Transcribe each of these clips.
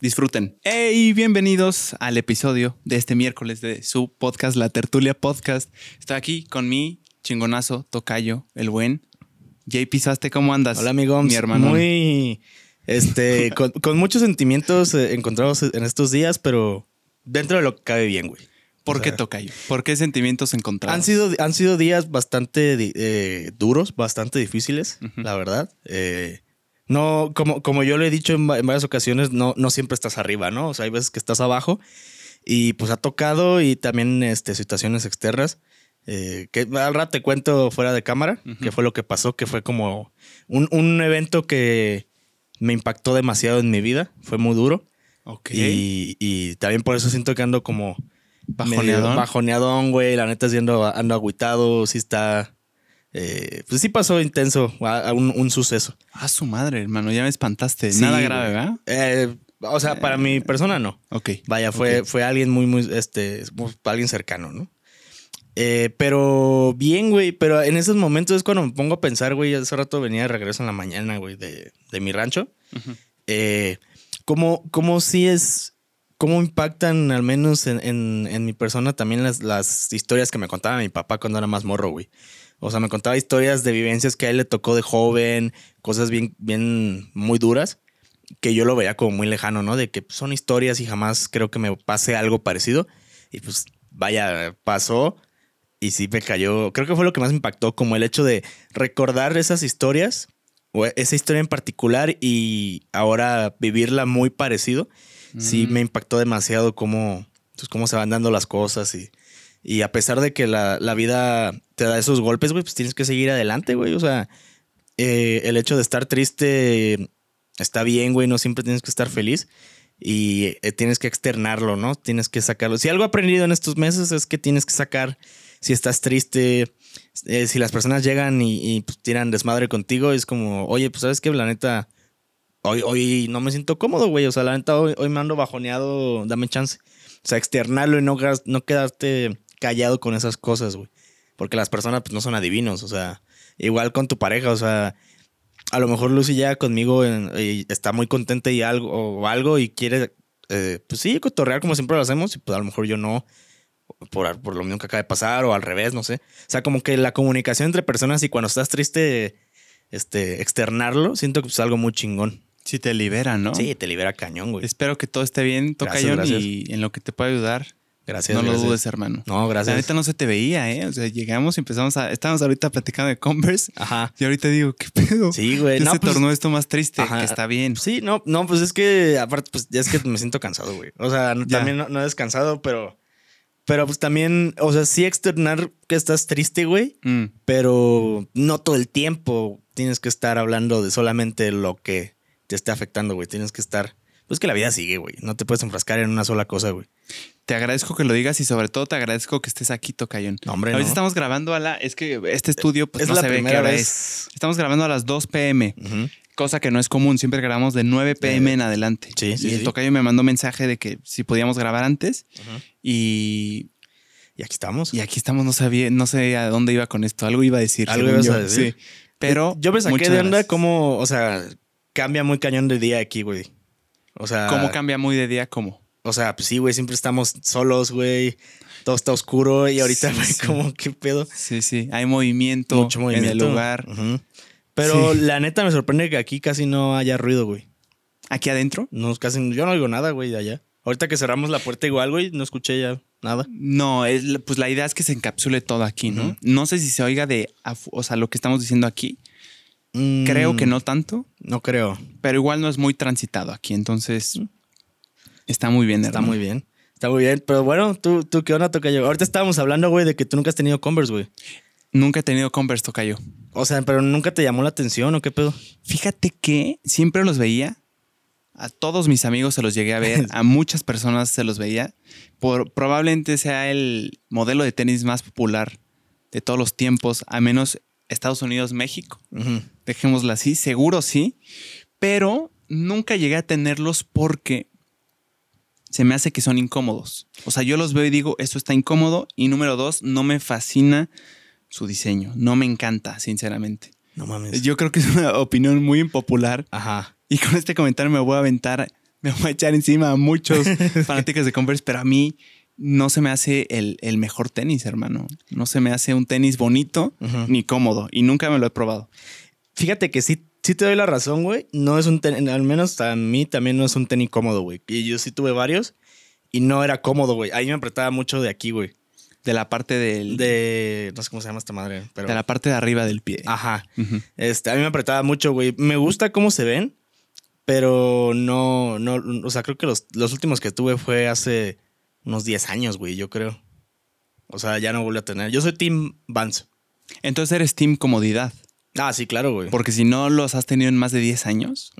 Disfruten. Hey, bienvenidos al episodio de este miércoles de su podcast, La Tertulia Podcast. Estoy aquí con mi chingonazo, Tocayo, el buen. JP Saste, ¿cómo andas? Hola, amigo. Mi hermano. Muy, este, con, con muchos sentimientos eh, encontrados en estos días, pero dentro de lo que cabe bien, güey. ¿Por O qué Tocayo? ¿Por qué sentimientos encontrados? Han sido, han sido días bastante eh, duros, bastante difíciles, la verdad. Eh, no, como, como yo lo he dicho en, va- en varias ocasiones, no, no siempre estás arriba, ¿no? O sea, hay veces que estás abajo y pues ha tocado y también este, situaciones externas. eh, que al rato te cuento fuera de cámara, Ujú. que fue lo que pasó, que fue como un, un evento que me impactó demasiado en mi vida, fue muy duro. Y, y también por eso siento que ando como Bajoneadón. medio bajoneadón, güey. La neta, siendo ando agüitado, sí está. Eh, pues sí pasó intenso a- a un, un suceso. Ah, su madre, hermano. Ya me espantaste. Sí, Nada grave, ¿verdad? Eh, o sea, para mi persona no. Ok. Vaya, fue, fue alguien muy, muy, este, alguien cercano, ¿no? Eh, pero bien, güey. Pero en esos momentos es cuando me pongo a pensar, güey. Hace rato venía de regreso en la mañana, güey, de, de mi rancho. Ujú. eh, cómo, cómo sí es, cómo impactan al menos en, en- en mi persona también las, las historias que me contaba mi papá cuando era más morro, güey. O sea, me contaba historias de vivencias que a él le tocó de joven, cosas bien, bien, muy duras, que yo lo veía como muy lejano, ¿no? De que son historias y jamás creo que me pase algo parecido. Y pues, vaya, pasó y sí me cayó. Creo que fue lo que más me impactó, como el hecho de recordar esas historias, o esa historia en particular, y ahora vivirla muy parecido. Sí Mm. me impactó demasiado cómo, pues, cómo se van dando las cosas y, y a pesar de que la, la vida te da esos golpes, güey, pues tienes que seguir adelante, güey. O sea, eh, el hecho de estar triste está bien, güey, no siempre tienes que estar feliz y eh, tienes que externarlo, ¿no? Tienes que sacarlo. Si algo he aprendido en estos meses es que tienes que sacar, si estás triste, eh, si las personas llegan y, y, pues, tiran desmadre contigo, es como, oye, pues sabes que la neta, hoy, hoy no me siento cómodo, güey. O sea, la neta, hoy, hoy me ando bajoneado, dame chance. O sea, externarlo y no, no quedarte callado con esas cosas, güey. Porque las personas pues, no son adivinos, o sea, igual con tu pareja, o sea, a lo mejor Lucy ya conmigo en- y está muy contenta y algo, o algo y quiere, eh, pues sí, cotorrear como siempre lo hacemos y pues a lo mejor yo no, por, por lo mismo que acaba de pasar o al revés, no sé. O sea, como que la comunicación entre personas y cuando estás triste, este, externarlo, siento que es algo muy chingón. Sí te libera, ¿no? Sí, te libera cañón, güey. Espero que todo esté bien, Gracias, Tocayo, gracias. y en lo que te pueda ayudar. Gracias. no lo dudes, hermano. No, gracias. neta no se te veía, ¿eh? O sea, llegamos y empezamos a... Estábamos ahorita platicando de Converse Ajá. y ahorita digo, ¿qué pedo? Sí, güey. No, se pues, tornó esto más triste, Ajá. que está bien. Sí, no, no, pues es que aparte, pues ya es que me siento cansado, güey. O sea, no- también no, no he descansado, pero, pero pues también, o sea, sí externar que estás triste, güey, Mm, pero no todo el tiempo tienes que estar hablando de solamente lo que te esté afectando, güey. Tienes que estar, pues que la vida sigue, güey. No te puedes enfrascar en una sola cosa, güey. Te agradezco que lo digas y sobre todo te agradezco que estés aquí, Tocayón. No, hombre, no. estamos grabando a la... Es que este estudio pues es no la se ve qué hora vez. es. Estamos grabando a las 2 pm, cosa que no es común. Siempre grabamos de 9 pm en adelante. sí, sí, y el sí. Tocayo me mandó mensaje de que si podíamos grabar antes y, Y aquí estamos. y aquí estamos. No sabía, no sé a dónde iba con esto. Algo iba a decir. Algo ibas yo. a decir. Sí. Pero yo me saqué de onda cómo, o sea, cambia muy cañón de día aquí, güey. O sea, ¿Cómo cambia muy de día? ¿Cómo? O sea, pues sí, güey, siempre estamos solos, güey. Todo está oscuro y ahorita, güey, sí. como, ¿qué pedo? Sí, sí. Hay movimiento, Mucho movimiento. en el lugar. Pero Sí. la neta me sorprende que aquí casi no haya ruido, güey. ¿Aquí adentro? No, casi, yo no oigo nada, güey, de allá. Ahorita que cerramos la puerta igual, güey, no escuché ya nada. No, es pues la idea es que se encapsule todo aquí, ¿no? No sé si se oiga de, o sea, lo que estamos diciendo aquí. Mm, Creo que no tanto, No creo. pero igual no es muy transitado aquí, entonces está muy bien. Está hermano. muy bien. Está muy bien. Pero bueno, ¿tú, tú qué onda, toca yo? Ahorita estábamos hablando, güey, de que tú nunca has tenido Converse, güey. Nunca he tenido Converse, tocayo. O sea, pero nunca te llamó la atención o qué pedo. Fíjate que siempre los veía A todos mis amigos se los llegué a ver, a muchas personas se los veía. Por, probablemente sea el modelo de tenis más popular de todos los tiempos, a menos Estados Unidos, México. Ujú. Dejémoslo así, seguro sí, pero nunca llegué a tenerlos porque se me hace que son incómodos. O sea, yo los veo y digo, esto está incómodo. Y número dos, no me fascina su diseño. No me encanta, sinceramente. No mames. Yo creo que es una opinión muy impopular. Ajá. Y con este comentario me voy a aventar, me voy a echar encima a muchos fanáticos de Converse, pero a mí no se me hace el, el mejor tenis, hermano. No se me hace un tenis bonito ni cómodo. Y nunca me lo he probado. Fíjate que sí, sí te doy la razón, güey. No es un tenis, al menos a mí también no es un tenis cómodo, güey. Y yo sí tuve varios y no era cómodo, güey. Ahí me apretaba mucho de aquí, güey. De la parte del, de, De, no sé cómo se llama esta madre, pero... la parte de arriba del pie. Ajá. Este, a mí me apretaba mucho, güey. Me gusta cómo se ven, pero no, no, o sea, creo que los, los últimos que tuve fue hace unos 10 años, güey, yo creo. O sea, ya no volví a tener. Yo soy Team Vans. Entonces eres team comodidad. Ah, sí, claro, güey. Porque si no los has tenido en más de 10 años,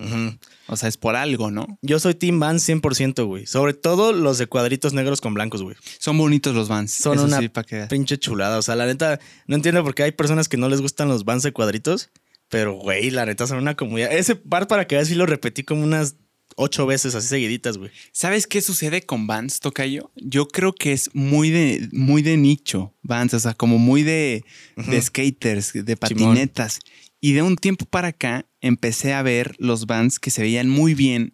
o sea, es por algo, ¿no? Yo soy Team Vans 100%, güey. Sobre todo los de cuadritos negros con blancos, güey. Son bonitos los Vans. Son Eso una sí, que- pinche chulada. O sea, la neta, no entiendo por qué hay personas que no les gustan los Vans de cuadritos. Pero, güey, la neta son una comunidad. Ese par para que veas sí lo repetí como unas ocho veces así seguiditas, güey. ¿Sabes qué sucede con Vans, Tocayo? Yo creo que es muy de, muy de nicho, Vans, o sea, como muy de, de skaters, de patinetas. Y de un tiempo para acá empecé a ver los Vans que se veían muy bien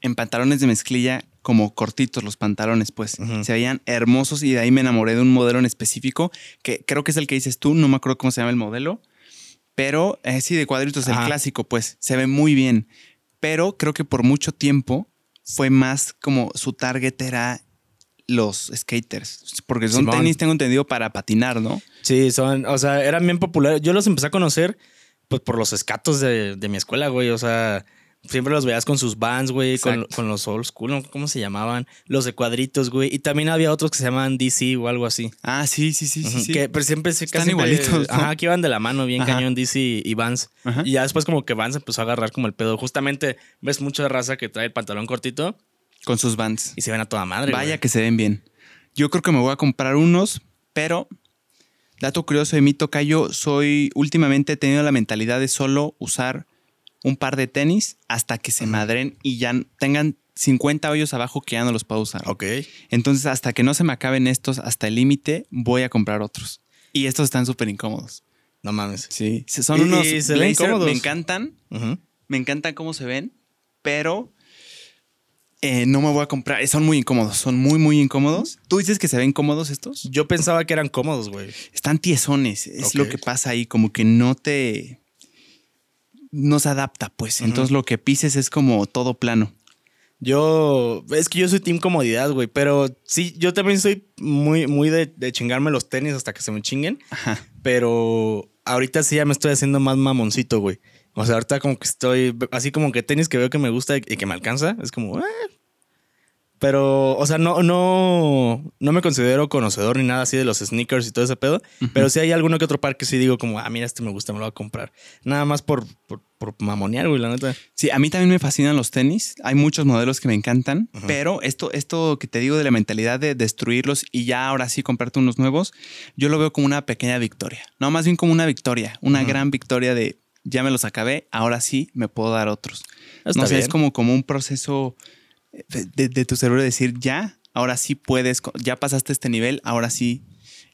en pantalones de mezclilla, como cortitos los pantalones, pues. Se veían hermosos y de ahí me enamoré de un modelo en específico, que creo que es el que dices tú, no me acuerdo cómo se llama el modelo, pero eh, sí, de cuadritos, el clásico, pues, se ve muy bien. Pero creo que por mucho tiempo fue más como su target era los skaters. Porque son Simón. tenis, tengo entendido, para patinar, ¿no? Sí, son, o sea, eran bien populares. Yo los empecé a conocer pues por los escatos de, de mi escuela, güey. O sea, siempre los veías con sus bands, güey, con, con los old school. ¿cómo se llamaban? Los de cuadritos, güey. Y también había otros que se llamaban DC o algo así. Ah, sí, sí, sí, sí. Ujú, sí. Que pero siempre se Están casi siempre- igualitos, ¿no? Ajá, que iban de la mano, bien Ajá. cañón DC y Vans. Ajá. Y ya después como que Vans empezó a agarrar como el pedo. Justamente ves mucha raza que trae el pantalón cortito Con sus Vans. y se ven a toda madre. Vaya que se ven bien. Yo creo que me voy a comprar unos, pero dato curioso de mí, Tocayo, soy últimamente he tenido la mentalidad de solo usar un par de tenis hasta que se madren y ya tengan 50 hoyos abajo que ya no los puedo usar. Ok. Entonces, hasta que no se me acaben estos, hasta el límite, voy a comprar otros. Y estos están súper incómodos. No mames. Sí. Son Y- unos y se ven me encantan. Me encantan cómo se ven, pero eh, no me voy a comprar. Son muy incómodos, son muy, muy incómodos. ¿Tú dices que se ven cómodos estos? Yo pensaba que eran cómodos, güey. Están tiesones, es lo que pasa ahí, como que no te... No se adapta, pues. Entonces lo que pises es como todo plano. Yo, es que yo soy team comodidad, güey, pero sí, yo también soy muy, muy de, de chingarme los tenis hasta que se me chinguen, Ajá. pero ahorita sí ya me estoy haciendo más mamoncito, güey. O sea, ahorita como que estoy, así como que tenis que veo que me gusta y que me alcanza, es como, "Eh". Pero, o sea, no, no, no me considero conocedor ni nada así de los sneakers y todo ese pedo. Pero sí hay alguno que otro par que sí digo como, ah, mira, este me gusta, me lo voy a comprar. Nada más por, por, por mamonear, güey, la neta. Sí, a mí también me fascinan los tenis. Hay muchos modelos que me encantan, pero esto, esto que te digo de la mentalidad de destruirlos y ya ahora sí comprarte unos nuevos, yo lo veo como una pequeña victoria. No, más bien como una victoria, una gran victoria de ya me los acabé, ahora sí me puedo dar otros. Está no sé, bien. es como, como un proceso de, tu cerebro de decir ya, ahora sí puedes, ya pasaste este nivel, ahora sí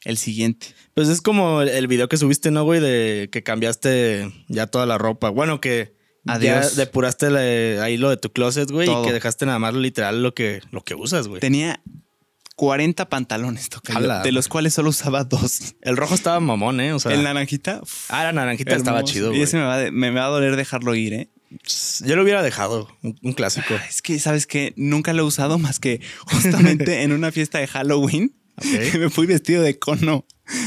el siguiente. Pues es como el- video que subiste, ¿no, güey? De que cambiaste ya toda la ropa. Bueno, que Adiós. ya depuraste la- ahí lo de tu closet, güey, y que dejaste nada más literal lo que, lo que usas, güey. Tenía 40 pantalones, tocayo, Ala. de los cuales solo usaba dos. El rojo estaba mamón, ¿eh? O sea, el naranjita, uf, ah, la naranjita estaba chido, Y güey. ese me va, de- me va a doler dejarlo ir, ¿eh? Yo lo hubiera dejado, un, clásico. Es que, ¿sabes qué? Nunca lo he usado más que justamente en una fiesta de Halloween. Me fui vestido de cono,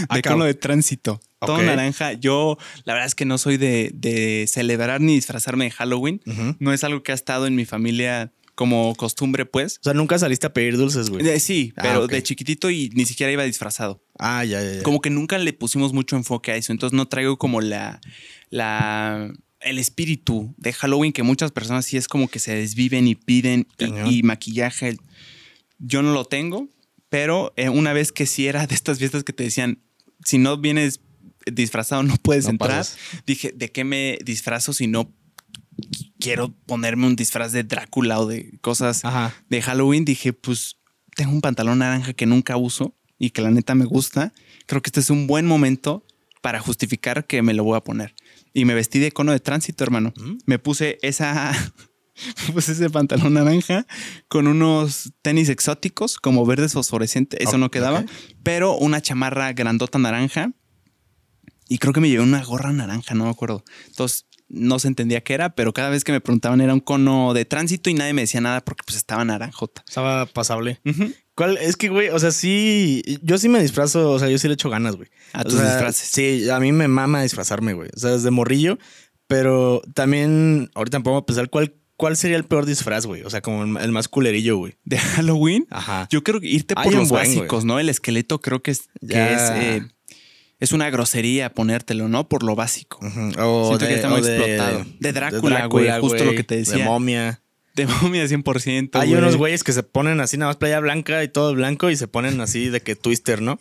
Ah, de cono de tránsito. Todo naranja. Yo, la verdad es que no soy de, de celebrar ni disfrazarme de Halloween. No es algo que ha estado en mi familia como costumbre, pues. O sea, nunca saliste a pedir dulces, güey. Eh, sí, Ah, pero de chiquitito y ni siquiera iba disfrazado. Ah, ya, ya, ya. Como que nunca le pusimos mucho enfoque a eso. Entonces no traigo como la, la el espíritu de Halloween que muchas personas sí es como que se desviven y piden y- maquillaje. Yo no lo tengo, pero eh, una vez que sí era de estas fiestas que te decían, si no vienes disfrazado no puedes No entrar, dije, ¿de qué me disfrazo si no quiero ponerme un disfraz de Drácula o de cosas Ajá. de Halloween? Dije, pues tengo un pantalón naranja que nunca uso y que la neta me gusta. Creo que este es un buen momento para justificar que me lo voy a poner. Y me vestí de cono de tránsito, hermano. Mm. Me puse esa. me puse ese pantalón naranja con unos tenis exóticos como verdes fosforescentes. Eso no quedaba. Pero una chamarra grandota naranja. Y creo que me llevé una gorra naranja, no me acuerdo. Entonces no se entendía qué era, pero cada vez que me preguntaban era un cono de tránsito y nadie me decía nada porque pues estaba naranjota. Estaba pasable. Ujú. ¿Cuál? Es que, güey, o sea, sí. Yo sí me disfrazo, o sea, yo sí le echo ganas, güey. A O tus sea, disfraces. Sí, a mí me mama disfrazarme, güey. O sea, desde morrillo. Pero también, ahorita pongo a pensar cuál, cuál sería el peor disfraz, güey. O sea, como el, más culerillo, güey. De Halloween. Ajá. Yo creo que irte por los buen, básicos, ¿no? El esqueleto creo que es, que Ya. es, eh, es una grosería ponértelo, ¿no? Por lo básico. Ujú. O Siento que está muy explotado. De Drácula, güey, justo lo que te decía. De momia. De momia 100%. Hay güey. unos güeyes que se ponen así, nada más playa blanca y todo blanco, y se ponen así de que twister, ¿no?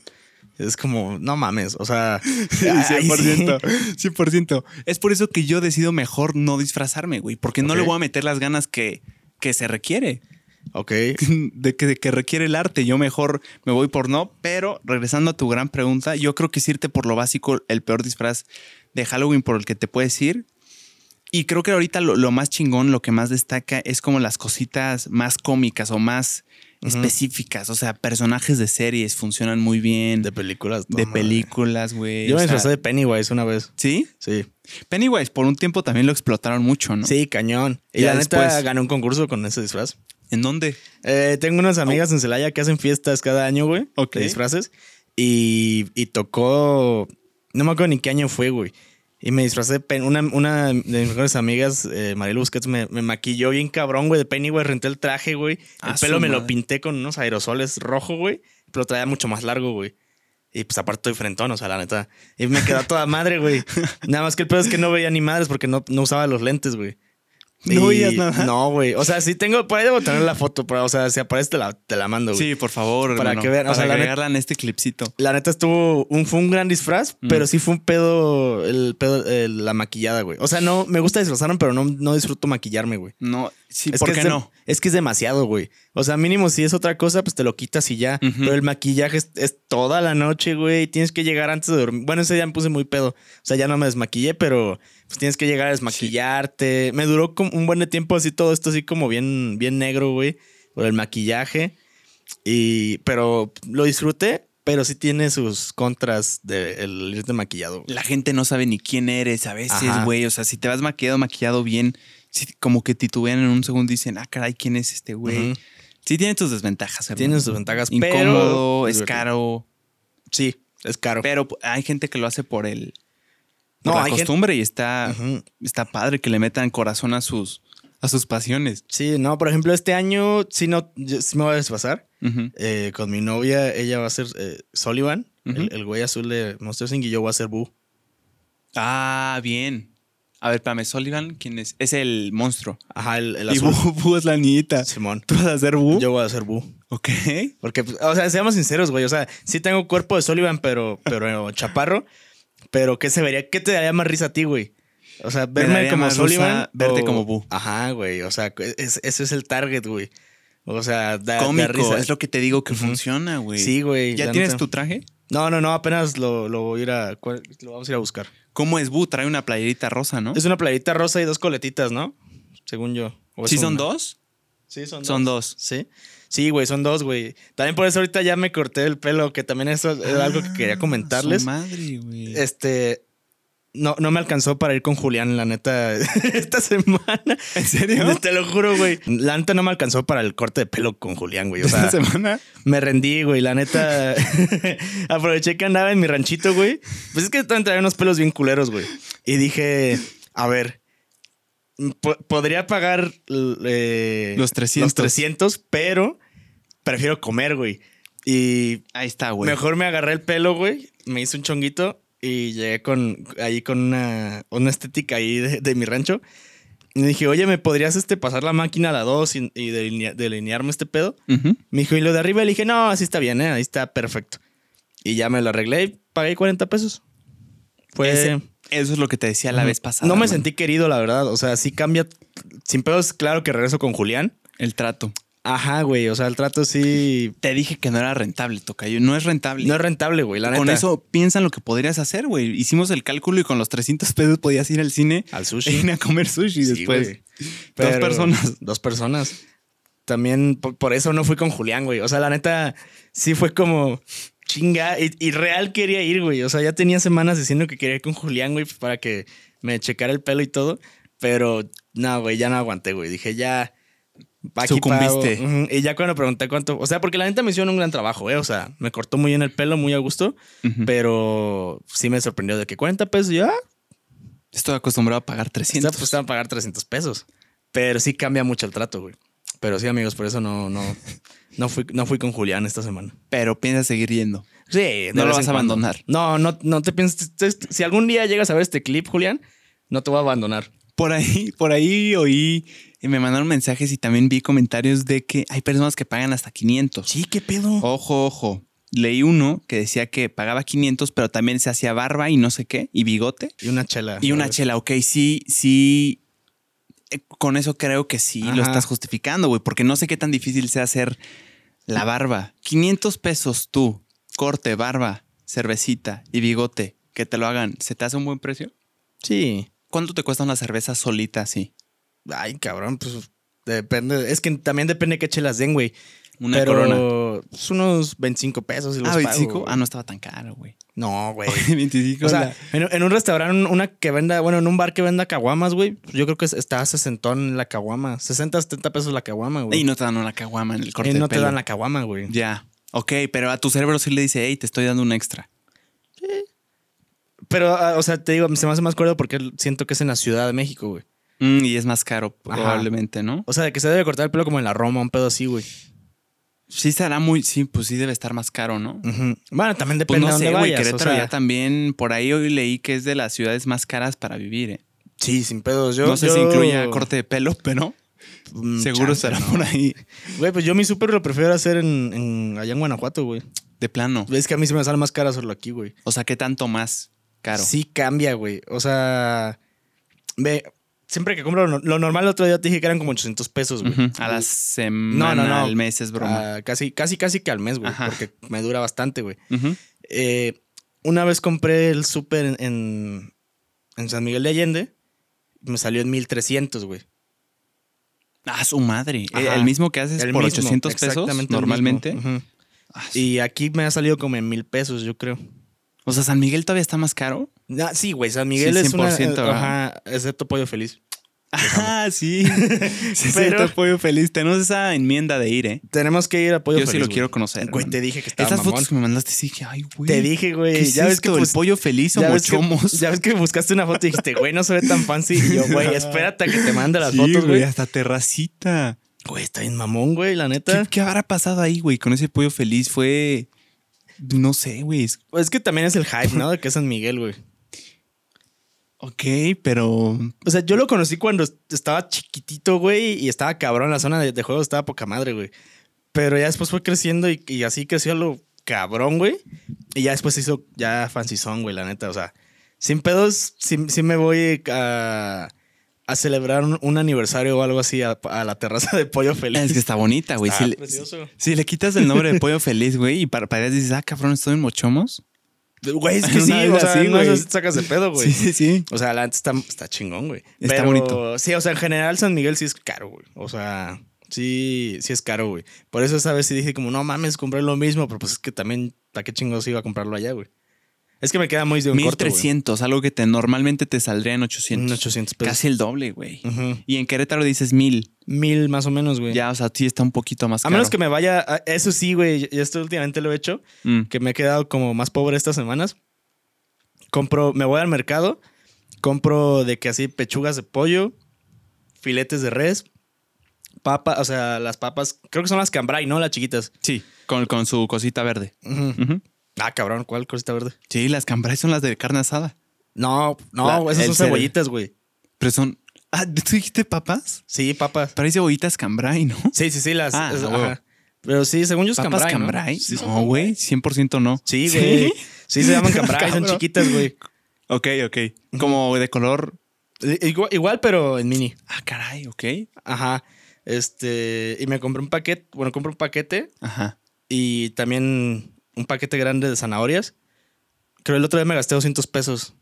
Es como, no mames, o sea. Sí, ay, 100%. 100%. Es por eso que yo decido mejor no disfrazarme, güey. Porque no Ok. le voy a meter las ganas que, que se requiere. Ok. De que, de que requiere el arte. Yo mejor me voy por no. Pero regresando a tu gran pregunta, yo creo que es irte por lo básico, el peor disfraz de Halloween por el que te puedes ir. Y creo que ahorita lo, lo más chingón, lo que más destaca es como las cositas más cómicas o más específicas. O sea, personajes de series funcionan muy bien. De películas. no de películas, güey. Yo me disfrazé de Pennywise una vez. ¿Sí? Sí. Pennywise por un tiempo también lo explotaron mucho, ¿no? Sí, cañón. Y Ya la neta después- gané un concurso con ese disfraz. ¿En dónde? Eh, tengo unas amigas en Celaya que hacen fiestas cada año, güey. Ok. De disfraces. Y, y tocó. No me acuerdo ni qué año fue, güey. Y me disfracé de una, una de mis mejores amigas, eh, Marilu Busquets, me, me maquilló bien cabrón, güey, de Pennywise. Renté el traje, güey. El Ah, pelo me lo pinté con unos aerosoles rojo, güey. Pero traía mucho más largo, güey. Y pues aparte estoy frentón, o sea, la neta. Y me quedó toda madre, güey. Nada más que el pedo es que no veía ni madres porque no, no usaba los lentes, güey. ¿No Y- veías nada? No, güey. O sea, sí tengo, por ahí debo tener la foto, pero, o sea, si aparece te la, te la mando, güey. Sí, por favor. Para hermano, que vean, o sea, la agregarla en este clipcito. La neta estuvo un, fue un gran disfraz, Mm. pero sí fue un pedo, el pedo, el- la maquillada, güey. O sea, no, me gusta disfrazarme, pero no, no disfruto maquillarme, güey. No, sí, Es ¿por que qué es no? Es que es demasiado, güey. O sea, mínimo si es otra cosa, pues te lo quitas y ya. Pero el maquillaje es, es toda la noche, güey. Tienes que llegar antes de dormir. Bueno, ese día me puse muy pedo. O sea, ya no me desmaquillé, pero pues tienes que llegar a desmaquillarte. Me duró como un buen de tiempo así todo esto así como bien, bien negro, güey. Por el maquillaje. Y, pero lo disfruté, pero sí tiene sus contras de el irte maquillado. güey. La gente no sabe ni quién eres a veces, Ajá. güey. O sea, si te vas maquillado, maquillado bien, sí, como que titubean en un segundo y dicen, ah, caray, ¿quién es este güey? Sí, tiene tus desventajas, hermano. Tiene sus ventajas, Incómodo, pero es caro. Sí, es caro. Pero hay gente que lo hace por el. No, por la hay gente- costumbre y está, está padre que le metan corazón a sus, a sus pasiones. Sí, no, por ejemplo, este año sí, no, sí me voy a desfasar. Eh, con mi novia, ella va a ser eh, Sullivan, el, el güey azul de Monster Inc. y yo voy a ser Boo. Ah, bien. A ver, espérame, Sullivan, ¿quién es? Es el monstruo. Ajá, el, el Y azul. Boo, Boo es la niñita. Simón. ¿Tú vas a ser Boo? Yo voy a ser Boo. Ok. Porque, pues, o sea, seamos sinceros, güey. O sea, sí tengo cuerpo de Sullivan, pero, pero chaparro. Pero, ¿qué se vería? ¿Qué te daría más risa a ti, güey? O sea, verme como Sullivan. verte o- como Boo. Ajá, güey. O sea, es- ese es el target, güey. O sea, da, da Cómico, risa. es lo que te digo que funciona, güey. Sí, güey. ¿Ya tienes tu traje? No, no, no. Apenas lo, lo voy a ir a. Lo vamos a ir a buscar. ¿Cómo es Boo? Trae una playerita rosa, ¿no? Es una playerita rosa y dos coletitas, ¿no? Según yo. ¿O es ¿Sí son dos? Sí, son dos. Son dos. Sí. Sí, güey, son dos, güey. También por eso ahorita ya me corté el pelo, que también eso era algo que quería Ah, comentarles. su madre, güey. Este. No, no me alcanzó para ir con Julián, la neta, esta semana. ¿En serio? Te lo juro, güey. La neta no me alcanzó para el corte de pelo con Julián, güey. O sea, ¿Esta semana? me rendí, güey. La neta. aproveché que andaba en mi ranchito, güey. Pues es que traía unos pelos bien culeros, güey. Y dije, a ver. po- podría pagar eh, Los 300. los 300, pero prefiero comer, güey. Y Ahí está, güey. mejor me agarré el pelo, güey. Me hice un chonguito y llegué con ahí con una, una estética ahí de, de mi rancho. Y dije, oye, ¿me podrías este, pasar la máquina a la 2 y, y delinea- delinearme este pedo? Me dijo, y lo de arriba le dije, no, así está bien, ¿eh? ahí está perfecto. Y ya me lo arreglé y pagué 40 pesos. Fue. Ese- eso es lo que te decía la vez pasada. no me sentí querido, la verdad. O sea, sí cambia. Sin pedos, claro que regreso con Julián. El trato. Ajá, güey. O sea, el trato sí. Te dije que no era rentable, Tocayo. No es rentable. No es rentable, güey. La con neta. eso piensa en lo que podrías hacer, güey. Hicimos el cálculo y con los 300 pesos podías ir al cine Al e sushi. ir a comer sushi Sí, después. güey. Dos personas. Dos personas. También por, por eso no fui con Julián, güey. O sea, la neta, sí fue como chinga. Y, y real quería ir, güey. O sea, ya tenía semanas diciendo que quería ir con Julián, güey, para que me checara el pelo y todo. Pero no, güey, ya no aguanté, güey. Dije, ya. Aquí Sucumbiste. pago. Y ya cuando pregunté cuánto. O sea, porque la neta me hicieron un gran trabajo, ¿eh? O sea, me cortó muy bien el pelo, muy a gusto. Pero sí me sorprendió de que 40 pesos ya. Estoy acostumbrado a pagar 300. Está, pues, te van a pagar 300 pesos. Pero sí cambia mucho el trato, güey. Pero sí, amigos, por eso no, no, no, fui, no fui con Julián esta semana. Pero piensas seguir yendo. Sí, No lo vas a abandonar. No, no, no te pienses. Si algún día llegas a ver este clip, Julián, no te voy a abandonar. Por ahí, por ahí oí y me mandaron mensajes y también vi comentarios de que hay personas que pagan hasta 500. Sí, qué pedo. Ojo, ojo. Leí uno que decía que pagaba 500, pero también se hacía barba y no sé qué, y bigote. Y una chela. Y una chela, ok, sí, sí. eh, Con eso creo que sí lo estás justificando, güey, porque no sé qué tan difícil sea hacer la barba. 500 pesos tú, corte, barba, cervecita y bigote, que te lo hagan, ¿se te hace un buen precio? Sí. ¿Cuánto te cuesta una cerveza solita así? Ay, cabrón, pues depende. Es que también depende qué chelas den, güey. Una Pero corona. pues, unos 25 pesos. Y los Ah, pago, 25. güey. ah, no estaba tan caro, güey. No, güey. 25. O sea, la- en, en un restaurante, una que venda, bueno, en un bar que venda caguamas, güey, yo creo que está a sesentón la caguama. 60, 70 pesos la caguama, güey. y no te dan una caguama en el corte Y no de te dan la caguama, güey. Ya. Ok, pero a tu cerebro sí le dice, hey, te estoy dando un extra. Pero, ah, o sea, te digo, se me hace más cuerdo porque siento que es en la Ciudad de México, güey. Mm, y es más caro, Ajá. probablemente, ¿no? O sea, de que se debe cortar el pelo como en la Roma, un pedo así, güey. Sí estará muy, sí, pues sí debe estar más caro, ¿no? Bueno, también Pues depende no de dónde sé, vayas. Querétaro o sea, ya también, por ahí hoy leí que es de las ciudades más caras para vivir, ¿eh? Sí, sin pedos. Yo, no sé yo- si incluya corte de pelo, pero Mm, seguro estará ¿no? por ahí. Güey, pues yo mi súper lo prefiero hacer en, en- allá en Guanajuato, güey. De plano. Es que a mí se me sale más caro hacerlo aquí, güey. O sea, ¿qué tanto más caro? Sí cambia, güey. O sea, ve, siempre que compro lo, lo normal el otro día te dije que eran como 800 pesos, güey. A la semana, No, no, no. al mes es broma. Ah, casi, casi, casi que al mes, güey. Ajá. Porque me dura bastante, güey. Eh, una vez compré el súper en, en, en San Miguel de Allende. Me salió en 1300, güey. Ah, su madre. Ajá. El mismo que haces El por mismo, 800 pesos normalmente. Ah, Y aquí me ha salido como en mil pesos, yo creo. O sea, San Miguel todavía está más caro. Ah, sí, güey, San Miguel Sí, es una... 100%, eh. Ajá, excepto Pollo Feliz. Ah, sí. sí, Pero- pollo feliz. Tenemos esa enmienda de ir, ¿eh? Tenemos que ir a Pollo Yo Feliz, sí lo güey. quiero conocer. Güey, te dije que estaba Esas mamón. fotos que me mandaste, sí, que, ay, güey. Te dije, güey. ¿Qué es ya ves esto? que ¿El pollo feliz o ya ves que- mochomos? Ya ves que buscaste una foto y dijiste, güey, no se ve tan fancy. Y yo, güey, espérate a que te mande las Sí, fotos, güey. hasta terracita. Güey, está bien mamón, güey, la ¿Qué, neta. qué habrá pasado ahí, güey? Con ese pollo feliz fue. No sé, güey. Es- Pues es que también es el hype, ¿no? De que es San Miguel, güey. Ok, pero. O sea, yo lo conocí cuando estaba chiquitito, güey, y estaba cabrón. La zona de, de juegos estaba poca madre, güey. Pero ya después fue creciendo y, y así creció lo cabrón, güey. Y ya después se hizo ya fancy song, güey, la neta. O sea, sin pedos, sí, sí me voy a, a celebrar un, un aniversario o algo así a, a la terraza de Pollo Feliz. Es que está bonita, güey. Está Si, le- si le quitas el nombre de pollo feliz, güey, y para, para dices, ah, cabrón, estoy en mochomos. Güey, es que sí, o sea, así, no si sacas de pedo, güey. Sí, sí, sí. O sea, la está, está chingón, güey. Está Pero, bonito. Sí, o sea, en general San Miguel sí es caro, güey. O sea, sí, sí es caro, güey. Por eso esa vez sí dije como, no mames, compré lo mismo, pero pues es que también, ¿para qué chingos iba a comprarlo allá, güey? Es que me queda muy de un corto, güey. 1300, algo que te, normalmente te saldría en 800. En 800 pesos. Casi el doble, güey. Ujú. Y en Querétaro dices 1000. Mil más o menos, güey. Ya, o sea, sí está un poquito más A caro. menos que me vaya, a- eso sí, güey, y esto últimamente lo he hecho, Mm. que me he quedado como más pobre estas semanas. Compro, me voy al mercado, compro de que así pechugas de pollo, filetes de res, papa, o sea, las papas, creo que son las cambray, ¿no? Las chiquitas. Sí, con, con su cosita verde. Ah, cabrón, ¿cuál cosita verde? Sí, las cambray son las de carne asada. No, no, La- esas son cere- cebollitas, güey. Pero son. Ah, ¿tú dijiste papas? Sí, papas. Parece cebollitas cambray, ¿no? Sí, sí, sí, las. Ah, es- ajá. Pero sí, según yo es ¿Papas cambray, ¿no? cambray? Sí, No, güey, 100% no. Sí, güey. Sí, se llaman cambray, son chiquitas, güey. Ok, ok. Como de color. Igual, igual, pero en mini. Ah, caray, ok. Ajá. Este. Y me compré un paquete. Bueno, compré un paquete Ajá. y también un paquete grande de zanahorias. Creo el otro día me gasté 200 pesos.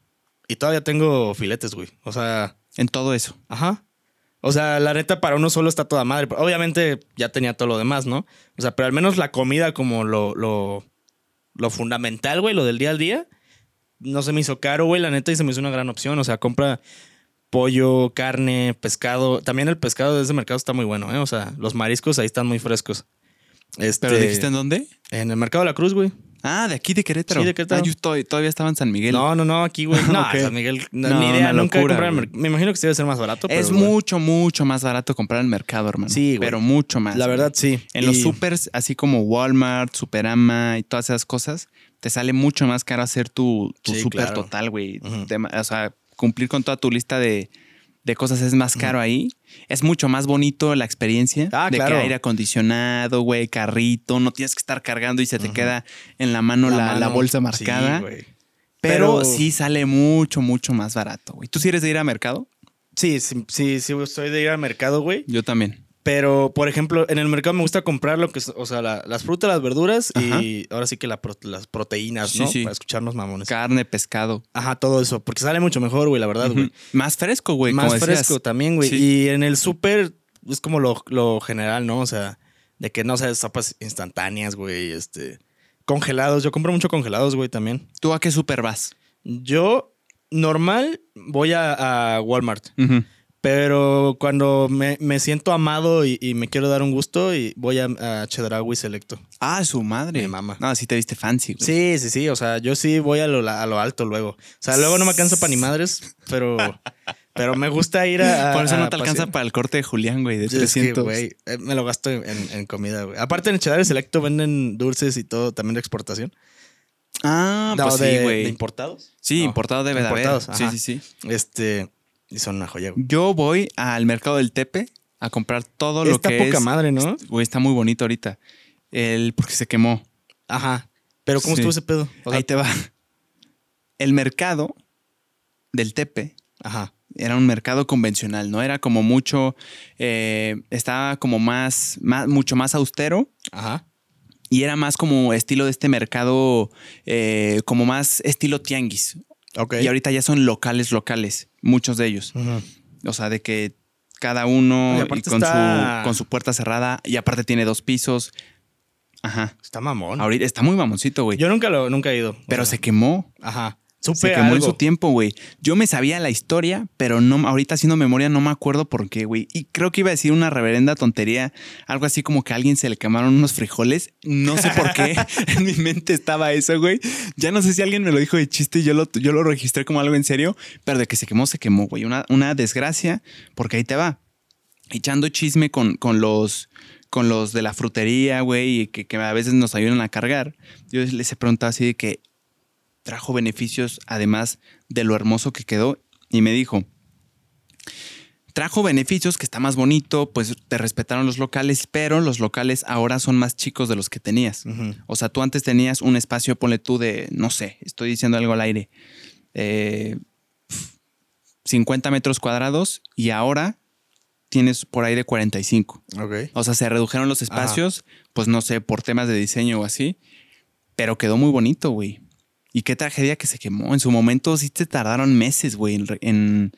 Y todavía tengo filetes, güey. O sea, En todo eso. ajá. O sea, la neta para uno solo está toda madre. Obviamente ya tenía todo lo demás, ¿no? O sea, pero al menos la comida como lo, lo, lo fundamental, güey, lo del día al día, no se me hizo caro, güey, la neta, y se me hizo una gran opción. O sea, compra pollo, carne, pescado. También el pescado de ese mercado está muy bueno, ¿eh? O sea, los mariscos ahí están muy frescos. Este, ¿Pero dijiste en dónde? En el mercado de la Cruz, güey. Ah, de aquí de Querétaro. Sí, de Querétaro. Ah, yo to- todavía estaba en San Miguel. No, no, no, aquí, güey. No, Ok. San Miguel, no, No, ni idea, nunca he locura, comprado Me imagino que sí debe ser más barato, pero. es güey, mucho, mucho más barato comprar en el mercado, hermano. Sí, güey. Pero mucho más. La güey. verdad, sí. En los supers, así como Walmart, Superama y todas esas cosas, te sale mucho más caro hacer tu, tu Sí, super claro. total, güey. O sea, cumplir con toda tu lista de, de cosas es más caro ahí. Es mucho más bonito la experiencia Ah, de claro. que aire acondicionado, güey, carrito, no tienes que estar cargando y se te queda en la mano la, la mano. bolsa marcada. Pero- sí sale mucho, mucho más barato, güey. ¿Tú sí eres de ir a mercado? Sí, sí, sí, sí, soy de ir al mercado, güey. Yo también. Pero, por ejemplo, en el mercado me gusta comprar lo que es, o sea, la- las frutas, las verduras Ajá. y ahora sí que la las proteínas, ¿no? sí. Para escucharnos mamones. Carne, pescado. Ajá, todo eso. Porque sale mucho mejor, güey, la verdad, güey. Más fresco, güey. Más como decías. fresco también, güey. Sí. Y en el súper es como lo, lo general, ¿no? O sea, de que no sabes sopas instantáneas, güey, este. Congelados. Yo compro mucho congelados, güey, también. ¿Tú a qué super vas? Yo, normal, voy a, a Walmart. Pero cuando me, me siento amado y, y me quiero dar un gusto, y voy a, a Selecto. Ah, su madre. Mi mamá. No, sí te viste fancy, güey. Sí, sí, sí. O sea, yo sí voy a lo, a lo alto luego. O sea, luego no me alcanza para ni madres, pero, pero me gusta ir a. Por eso no te alcanza para el corte de Julián, güey, de Es que, 300. güey, eh, me lo gasto en, en- comida, güey. Aparte, en Chedraui Selecto venden dulces y todo también de exportación. ah, No, pues de, sí, de güey. importados. Sí, No, importado debe de haber. importados, Sí, ajá. sí, sí. Este, y son una joya, güey. Yo voy al mercado del Tepe a comprar todo lo Está que poca es. madre, ¿no? Güey, está muy bonito ahorita. El, porque se quemó. Ajá. Pero ¿cómo Sí. estuvo ese pedo? O sea, Ahí te va. El mercado del Tepe Ajá. era un mercado convencional, ¿no? Era como mucho, eh, estaba como más, más, mucho más austero Ajá. y era más como estilo de este mercado, eh, como más estilo tianguis. Y ahorita ya son locales, locales, muchos de ellos. O sea, de que cada uno Y con, está- su, con su puerta cerrada y aparte tiene dos pisos. Ajá. Está mamón. Ahorita está muy mamoncito, güey. Yo nunca lo, nunca he ido. o Pero sea, se quemó. Ajá. Se Supe quemó en su tiempo, güey. Yo me sabía la historia, pero no, ahorita haciendo memoria no me acuerdo por qué, güey. Y creo que iba a decir una reverenda tontería, algo así como que a alguien se le quemaron unos frijoles. No sé por qué. en mi mente estaba eso, güey. Ya no sé si alguien me lo dijo de chiste y yo lo, yo lo registré como algo en serio, pero de que se quemó, se quemó, güey. Una, una desgracia, porque ahí te va. Echando chisme con, con los con los de la frutería, güey, y que, que a veces nos ayudan a cargar. Yo les he preguntado así de que, trajo beneficios además de lo hermoso que quedó y me dijo, trajo beneficios que está más bonito, pues te respetaron los locales, pero los locales ahora son más chicos de los que tenías. O sea, tú antes tenías un espacio, ponle tú de, no sé, estoy diciendo algo al aire, eh, 50 metros cuadrados y ahora tienes por ahí de 45. Ok. O sea, se redujeron los espacios, pues no sé, por temas de diseño o así, pero quedó muy bonito, güey. Y qué tragedia que se quemó. En su momento sí te tardaron meses, güey, en, en,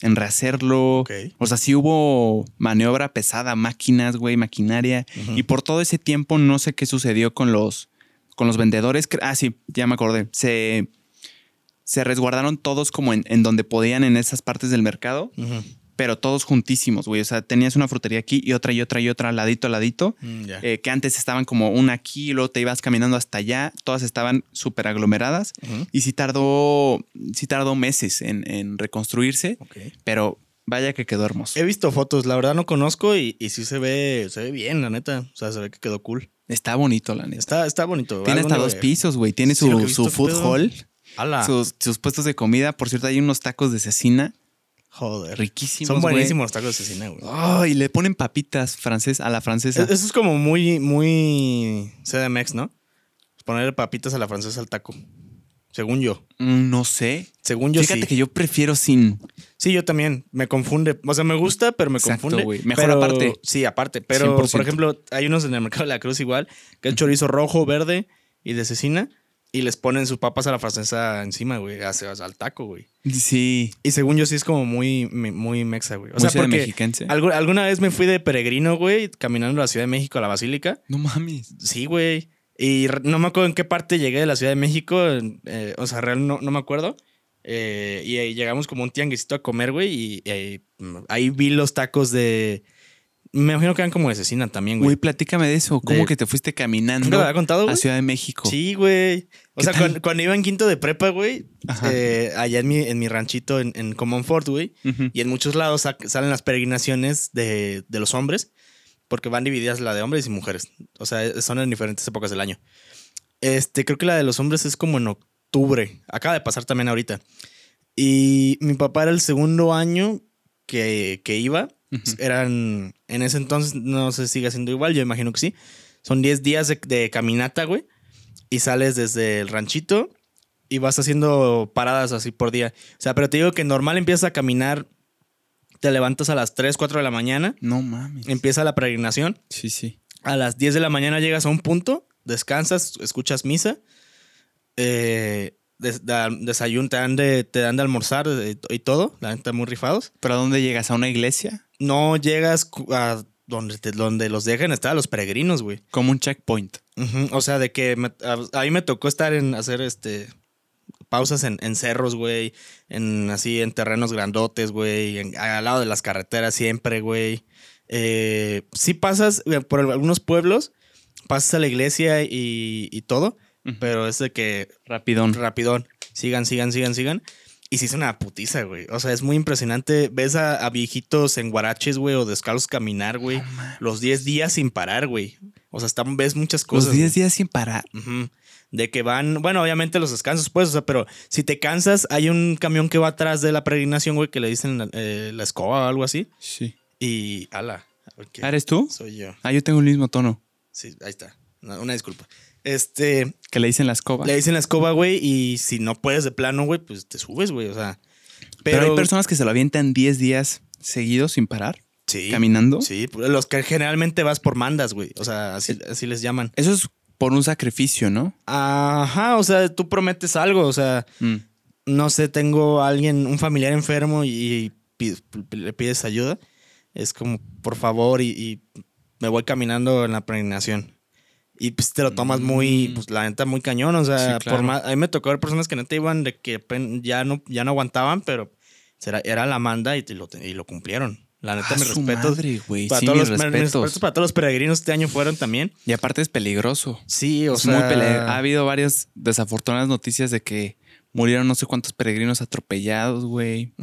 en rehacerlo. O sea, sí hubo maniobra pesada, máquinas, güey, maquinaria. Y por todo ese tiempo no sé qué sucedió con los, con los vendedores. Ah, sí, ya me acordé. Se, se resguardaron todos como en, en donde podían en esas partes del mercado Ujú. Pero todos juntísimos, güey. O sea, tenías una frutería aquí y otra y otra y otra, ladito a ladito, Mm, eh, que antes estaban como una aquí y luego te ibas caminando hasta allá. Todas estaban súper aglomeradas y sí tardó, sí tardó meses en, en reconstruirse, pero vaya que quedó hermoso. He visto fotos, la verdad no conozco y, y sí se ve, se ve bien, la neta. O sea, se ve que quedó cool. Está bonito, la neta. Está, está bonito. Tiene hasta dos pisos, güey. Tiene Sí, su, su food hall, sus, sus puestos de comida. Por cierto, hay unos tacos de cecina joder. riquísimos. Son buenísimos los tacos de cecina, güey. Oh, y le ponen papitas francés a la francesa. Eso es como muy, muy CDMX, ¿no? Ponerle papitas a la francesa al taco. Según yo. Mm, No sé. Según yo Fíjate sí. que yo prefiero sin. Sí, yo también. Me confunde. O sea, me gusta, pero me Exacto, confunde. Mejor Pero- aparte. Sí, aparte. Pero, 100%. por ejemplo, hay unos en el mercado de la Cruz igual, que es chorizo rojo, verde y de cecina. Y les ponen sus papas a la francesa encima, güey. hacia- Al taco, güey. Sí. Y según yo sí es como muy, muy mexa, güey. O Muy sea, porque mexiquense. algu- alguna vez me fui de peregrino, güey, caminando a la Ciudad de México a la Basílica. No mames. Sí, güey. Y no me acuerdo en qué parte llegué de la Ciudad de México. eh, o sea, real no, no me acuerdo. Eh, y ahí llegamos como un tianguisito a comer, güey. Y, y ahí, mm, ahí vi los tacos de. Me imagino que eran como de cecina también, Güey, güey. platícame de eso. ¿Cómo De- que te fuiste ¿Nunca caminando te había contado, a güey? Ciudad de México? Sí, güey. O ¿Qué sea, cuando, cuando iba en quinto de prepa, güey, eh, allá en mi, en mi ranchito en, en Comonfort, güey, Ujú. y en muchos lados salen las peregrinaciones de, de los hombres, porque van divididas la de hombres y mujeres. O sea, son en diferentes épocas del año. Este, creo que la de los hombres es como en octubre. Acaba de pasar también ahorita. Y mi papá era el segundo año que, que iba. Eran, en ese entonces, no si sigue siendo igual, yo imagino que sí. Son 10 días de, de caminata, güey. Y sales desde el ranchito y vas haciendo paradas así por día. O sea, pero te digo que normal empiezas a caminar, te levantas a las 3, 4 de la mañana, No mames. empieza la peregrinación. Sí, sí. A las 10 de la mañana llegas a un punto, descansas, escuchas misa, eh, des- da- desayuno, te dan de, te dan de almorzar eh, y todo, la neta muy rifados. ¿Pero a dónde llegas? ¿A una iglesia? No llegas a donde, te- donde los dejan estar a los peregrinos, güey. Como un checkpoint. O sea, de que me- a, a mí me tocó estar en hacer este pausas en, en cerros, güey, en así en terrenos grandotes, güey, en- al lado de las carreteras siempre, güey. Eh, sí pasas eh, por algunos pueblos, pasas a la iglesia y, y todo, pero es de que Rapidón. rapidón, sigan, sigan, sigan, sigan. Y sí es una putiza, güey. O sea, es muy impresionante. Ves a, a viejitos en guaraches, güey, o descalzos caminar, güey. Los 10 días sin parar, güey. O sea, están, ves muchas cosas. Los 10 días sin parar. De que van, bueno, obviamente los descansos, pues, o sea, pero si te cansas, hay un camión que va atrás de la peregrinación, güey, que le dicen eh, la escoba o algo así. Sí. Y, ala. ok, ¿Ah, ¿Eres tú? Soy yo. Ah, yo tengo el mismo tono. Sí, ahí está. No, una disculpa. Este, Que le dicen la escoba. le dicen la escoba, güey, y si no puedes de plano, güey, pues te subes, güey, o sea. Pero, hay personas que se lo avientan 10 días seguidos sin parar, sí, caminando. Sí, los que generalmente vas por mandas, güey. O sea, así, así les llaman. Eso es por un sacrificio, ¿no? Ajá, o sea, tú prometes algo, o sea, Mm. no sé, tengo a alguien, un familiar enfermo y, le pides ayuda. Es como, por favor, y, y me voy caminando en la peregrinación. Y pues te lo tomas muy, Mm. pues la neta, muy cañón. O sea, Sí, claro. por más, a mí me tocó ver personas que neta iban de que ya no, ya no aguantaban, pero era, era la manda y, te lo, y lo cumplieron. La neta, Ah, mis respetos. madre. Para Sí, todos mis los, mis respetos. para todos los peregrinos este año fueron también. Y aparte es peligroso. Sí, o es sea. muy pele- Ha habido varias desafortunadas noticias de que murieron no sé cuántos peregrinos atropellados, güey.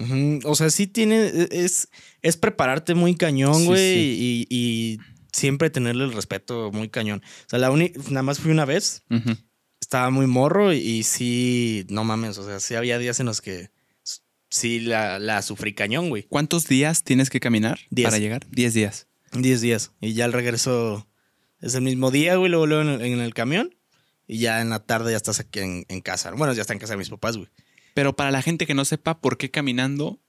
O sea, sí tiene. e, Es, es prepararte muy cañón, Sí, güey. sí. Y, y siempre tenerle el respeto muy cañón. O sea, la única. Nada más fui una vez. Estaba muy morro y, y sí. No mames. O sea, sí había días en los que. Sí, la, la sufrí cañón, güey. ¿Cuántos días tienes que caminar Diez. para llegar? 10 días. 10 días. Y ya el regreso. Es el mismo día, güey. Luego, luego en el, en el camión. Y ya en la tarde ya estás aquí en, en casa. Bueno, ya está en casa de mis papás, güey. Pero para la gente que no sepa por qué caminando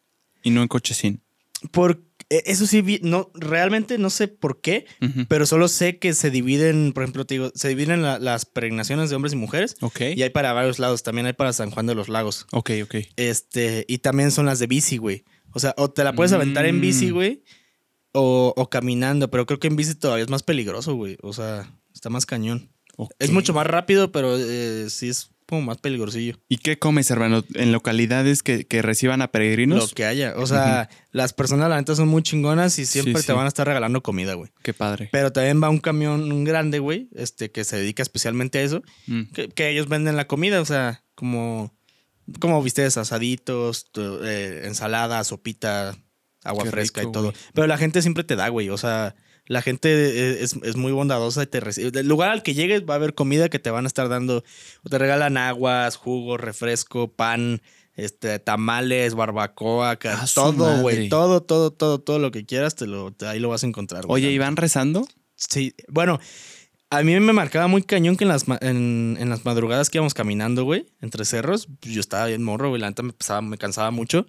y no en cochecín. Por, eh, eso sí, vi- no, realmente no sé por qué. Pero solo sé que se dividen, por ejemplo, te digo, se dividen la- las peregrinaciones de hombres y mujeres. Ok. Y hay para varios lados. También hay para San Juan de los Lagos. Ok, ok. Este, y también son las de bici, güey. O sea, o te la puedes aventar en bici, Mm. güey. O, o caminando. Pero creo que en bici todavía es más peligroso, güey. O sea, está más cañón. Es mucho más rápido, pero eh, sí es como más peligrosillo. ¿Y qué comes, hermano? ¿En localidades que, que reciban a Lo peregrinos? que haya. O sea, las personas, la neta, son muy chingonas y siempre Sí, te sí. van a estar regalando comida, güey. Qué padre. Pero también va un camión grande, güey, este, que se dedica especialmente a eso. Mm. que, que ellos venden la comida, o sea, como, como bisteces asaditos, tu- eh, ensalada, sopita, agua Qué fresca rico, y todo. güey. Pero la gente siempre te da, güey. O sea, la gente es, es muy bondadosa y te recibe. Del lugar al que llegues va a haber comida que te van a estar dando. Te regalan aguas, jugo, refresco, pan, este, tamales, barbacoa, Ah, todo, güey. Todo, todo, todo, todo lo que quieras, te lo, te- ahí lo vas a encontrar. güey. Oye, ¿y van rezando? Sí, bueno, a mí me marcaba muy cañón que en las, en, en las madrugadas que íbamos caminando, güey, entre cerros, pues, yo estaba bien morro, güey, la neta me, pesaba- me cansaba mucho.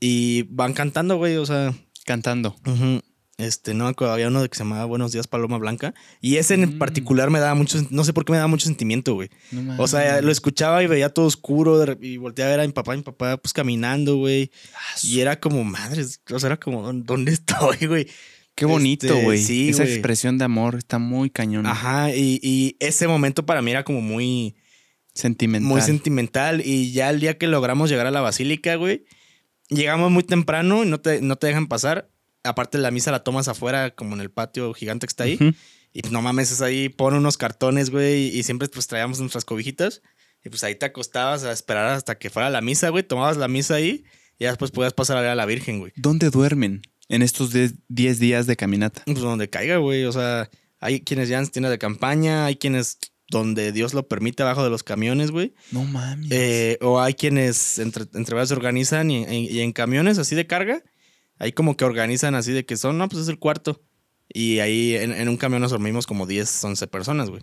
Y van cantando, güey, o sea, Cantando. ujú, este, no me acuerdo, había uno de que se llamaba Buenos Días Paloma Blanca. Y ese en Mm. particular me daba mucho, no sé por qué me daba mucho sentimiento, güey. No O sea, lo escuchaba y veía todo oscuro de y volteaba a ver a mi papá, mi papá pues caminando, güey. Ah, Y era como, madres, o sea, era como, ¿dó- ¿dónde estoy, güey? Qué bonito, Este, güey. sí, Esa expresión de amor está muy cañón. Ajá, y, y ese momento para mí era como muy, Sentimental. muy sentimental. Y ya el día que logramos llegar a la basílica, güey, llegamos muy temprano y no te, no te dejan pasar. Aparte, la misa la tomas afuera, como en el patio gigante que está ahí. Y no mames, es ahí, pon unos cartones, güey, y siempre pues traíamos nuestras cobijitas. Y pues ahí te acostabas a esperar hasta que fuera la misa, güey. Tomabas la misa ahí y ya después podías pasar a ver a la Virgen, güey. ¿Dónde duermen en estos 10 días de caminata? Pues donde caiga, güey. O sea, hay quienes ya en tiendas de campaña, hay quienes donde Dios lo permite abajo de los camiones, güey. No mames. Eh, o hay quienes entre, entre varios se organizan y, y- y en camiones así de carga, hay como que organizan así de que son, no, pues es el cuarto. Y ahí en, en un camión nos dormimos como 10, 11 personas, güey.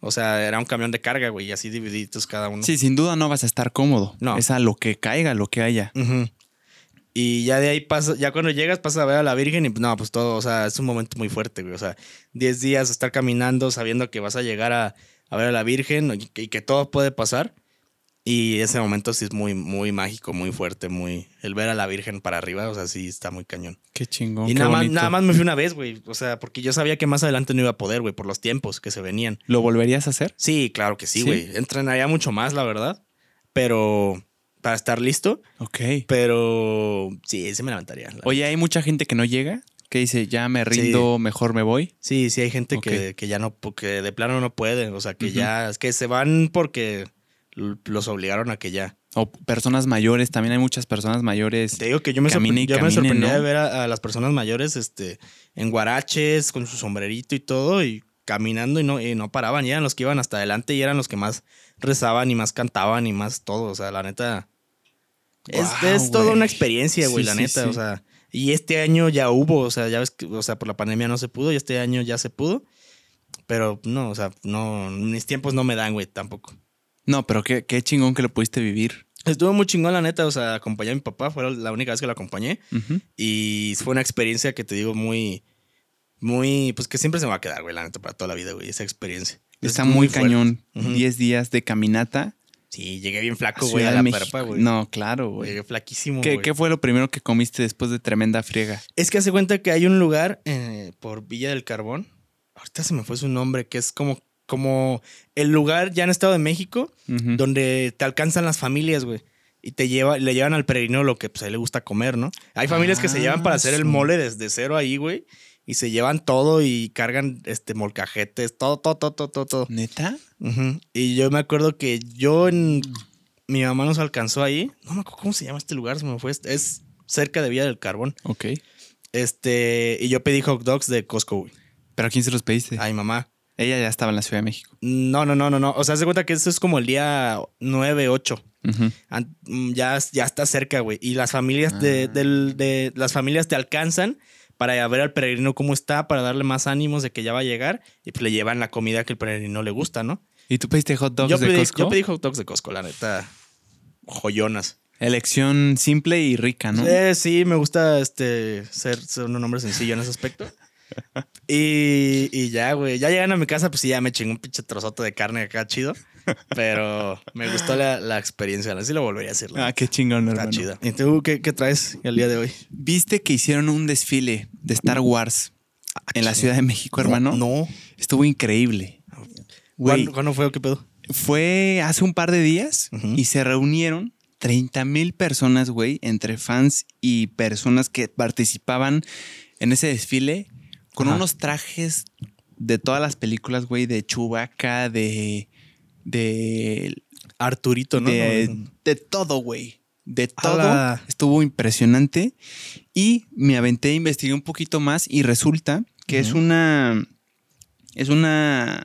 O sea, era un camión de carga, güey, y así divididos cada uno. Sí, sin duda no vas a estar cómodo. No. Es a lo que caiga, lo que haya. Y ya de ahí pasa, ya cuando llegas pasas a ver a la Virgen y pues, no, pues todo, o sea, es un momento muy fuerte, güey. O sea, 10 días estar caminando sabiendo que vas a llegar a, a ver a la Virgen y que, y que todo puede pasar. Y ese momento sí es muy, muy mágico, muy fuerte, muy... El ver a la Virgen para arriba, o sea, sí está muy cañón. Qué chingón. y qué nada más, nada más me fui una vez, güey. O sea, porque yo sabía que más adelante no iba a poder, güey, por los tiempos que se venían. ¿Lo volverías a hacer? Sí, claro que sí, ¿Sí? güey. Entrenaría mucho más, la verdad. Pero para estar listo. Ok. Pero sí, se me levantaría. la Oye, hay mucha gente que no llega, que dice, ya me rindo, mejor me voy. Sí, sí, hay gente que, que ya no, que de plano no puede. O sea, que ya, es que se van porque los obligaron a que ya. O personas mayores, también hay muchas personas mayores. Te digo que yo me, Camine yo me camine, sorprendía ¿no? de ver a, a las personas mayores este, en guaraches, con su sombrerito y todo, y caminando y no, y no paraban. Y eran los que iban hasta adelante y eran los que más rezaban y más cantaban y más todo. O sea, la neta. Es, toda una experiencia, güey, Sí, la sí, neta. sí. O sea, y este año ya hubo, o sea, ya ves que, o sea, por la pandemia no se pudo y este año ya se pudo. Pero no, o sea, no, mis tiempos no me dan, güey, tampoco. No, pero qué, qué chingón que lo pudiste vivir. Estuvo muy chingón, la neta. O sea, acompañé a mi papá, fue la única vez que lo acompañé. Y fue una experiencia que te digo muy, muy, pues que siempre se me va a quedar, güey, la neta, para toda la vida, güey, esa experiencia. Está Es muy, cañón. Ujú. 10 días de caminata. Sí, llegué bien flaco, güey, a la perpa, güey. No, claro, güey. Llegué flaquísimo, ¿Qué, güey. qué fue lo primero que comiste después de tremenda friega? Es que hace cuenta que hay un lugar eh, por Villa del Carbón. Ahorita se me fue su nombre, que es como, como el lugar ya en Estado de México, donde te alcanzan las familias, güey. Y te lleva, le llevan al peregrino lo que pues, a él le gusta comer, ¿no? Hay familias que se llevan para hacer el Ah, mole desde cero ahí, güey. Y se llevan todo y cargan este molcajetes, todo, todo, todo, todo, todo. todo. ¿Neta? Y yo me acuerdo que yo en. Mi mamá nos alcanzó ahí. No me acuerdo cómo se llama este lugar, se me fue. Es cerca de Villa del Carbón. Ok. Este. Y yo pedí hot dogs de Costco, güey. ¿Pero a quién se los pediste? A mi mamá. Ella ya estaba en la Ciudad de México. No, no, no, no, no. O sea, se cuenta que eso es como el día 9, 8. Ujú. An- mm, Ya, ya está cerca, güey. Y las familias de, Ah. del- de- las familias te alcanzan para ver al peregrino cómo está, para darle más ánimos de que ya va a llegar. Y pues le llevan la comida que el peregrino le gusta, ¿no? ¿Y tú pediste hot dogs Yo de pedí, Costco? yo pedí hot dogs de Costco, la neta. Joyonas. Elección simple y rica, ¿no? Eh, sí, me gusta este ser, ser un hombre sencillo en ese aspecto. Y, y ya, güey. Ya llegan a mi casa, pues sí, ya me chingó un pinche trozote de carne acá chido. Pero me gustó la, la experiencia. Así lo volvería a hacer. Ah, qué chingón, Está hermano. chida. ¿Y tú qué, qué traes el día de hoy? ¿Viste que hicieron un desfile de Star Wars en la Ciudad de México, hermano? No. Estuvo increíble. Güey, ¿Cuándo, cuándo fue o qué pedo? fue hace un par de días Ujú. y se reunieron 30 mil personas, güey, entre fans y personas que participaban en ese desfile con Ajá. unos trajes de todas las películas, güey, de Chewbacca, de. de. Arturito, ¿no? de, de todo, güey. de todo. Estuvo impresionante. Y me aventé, investigué un poquito más y resulta que es una. Es una.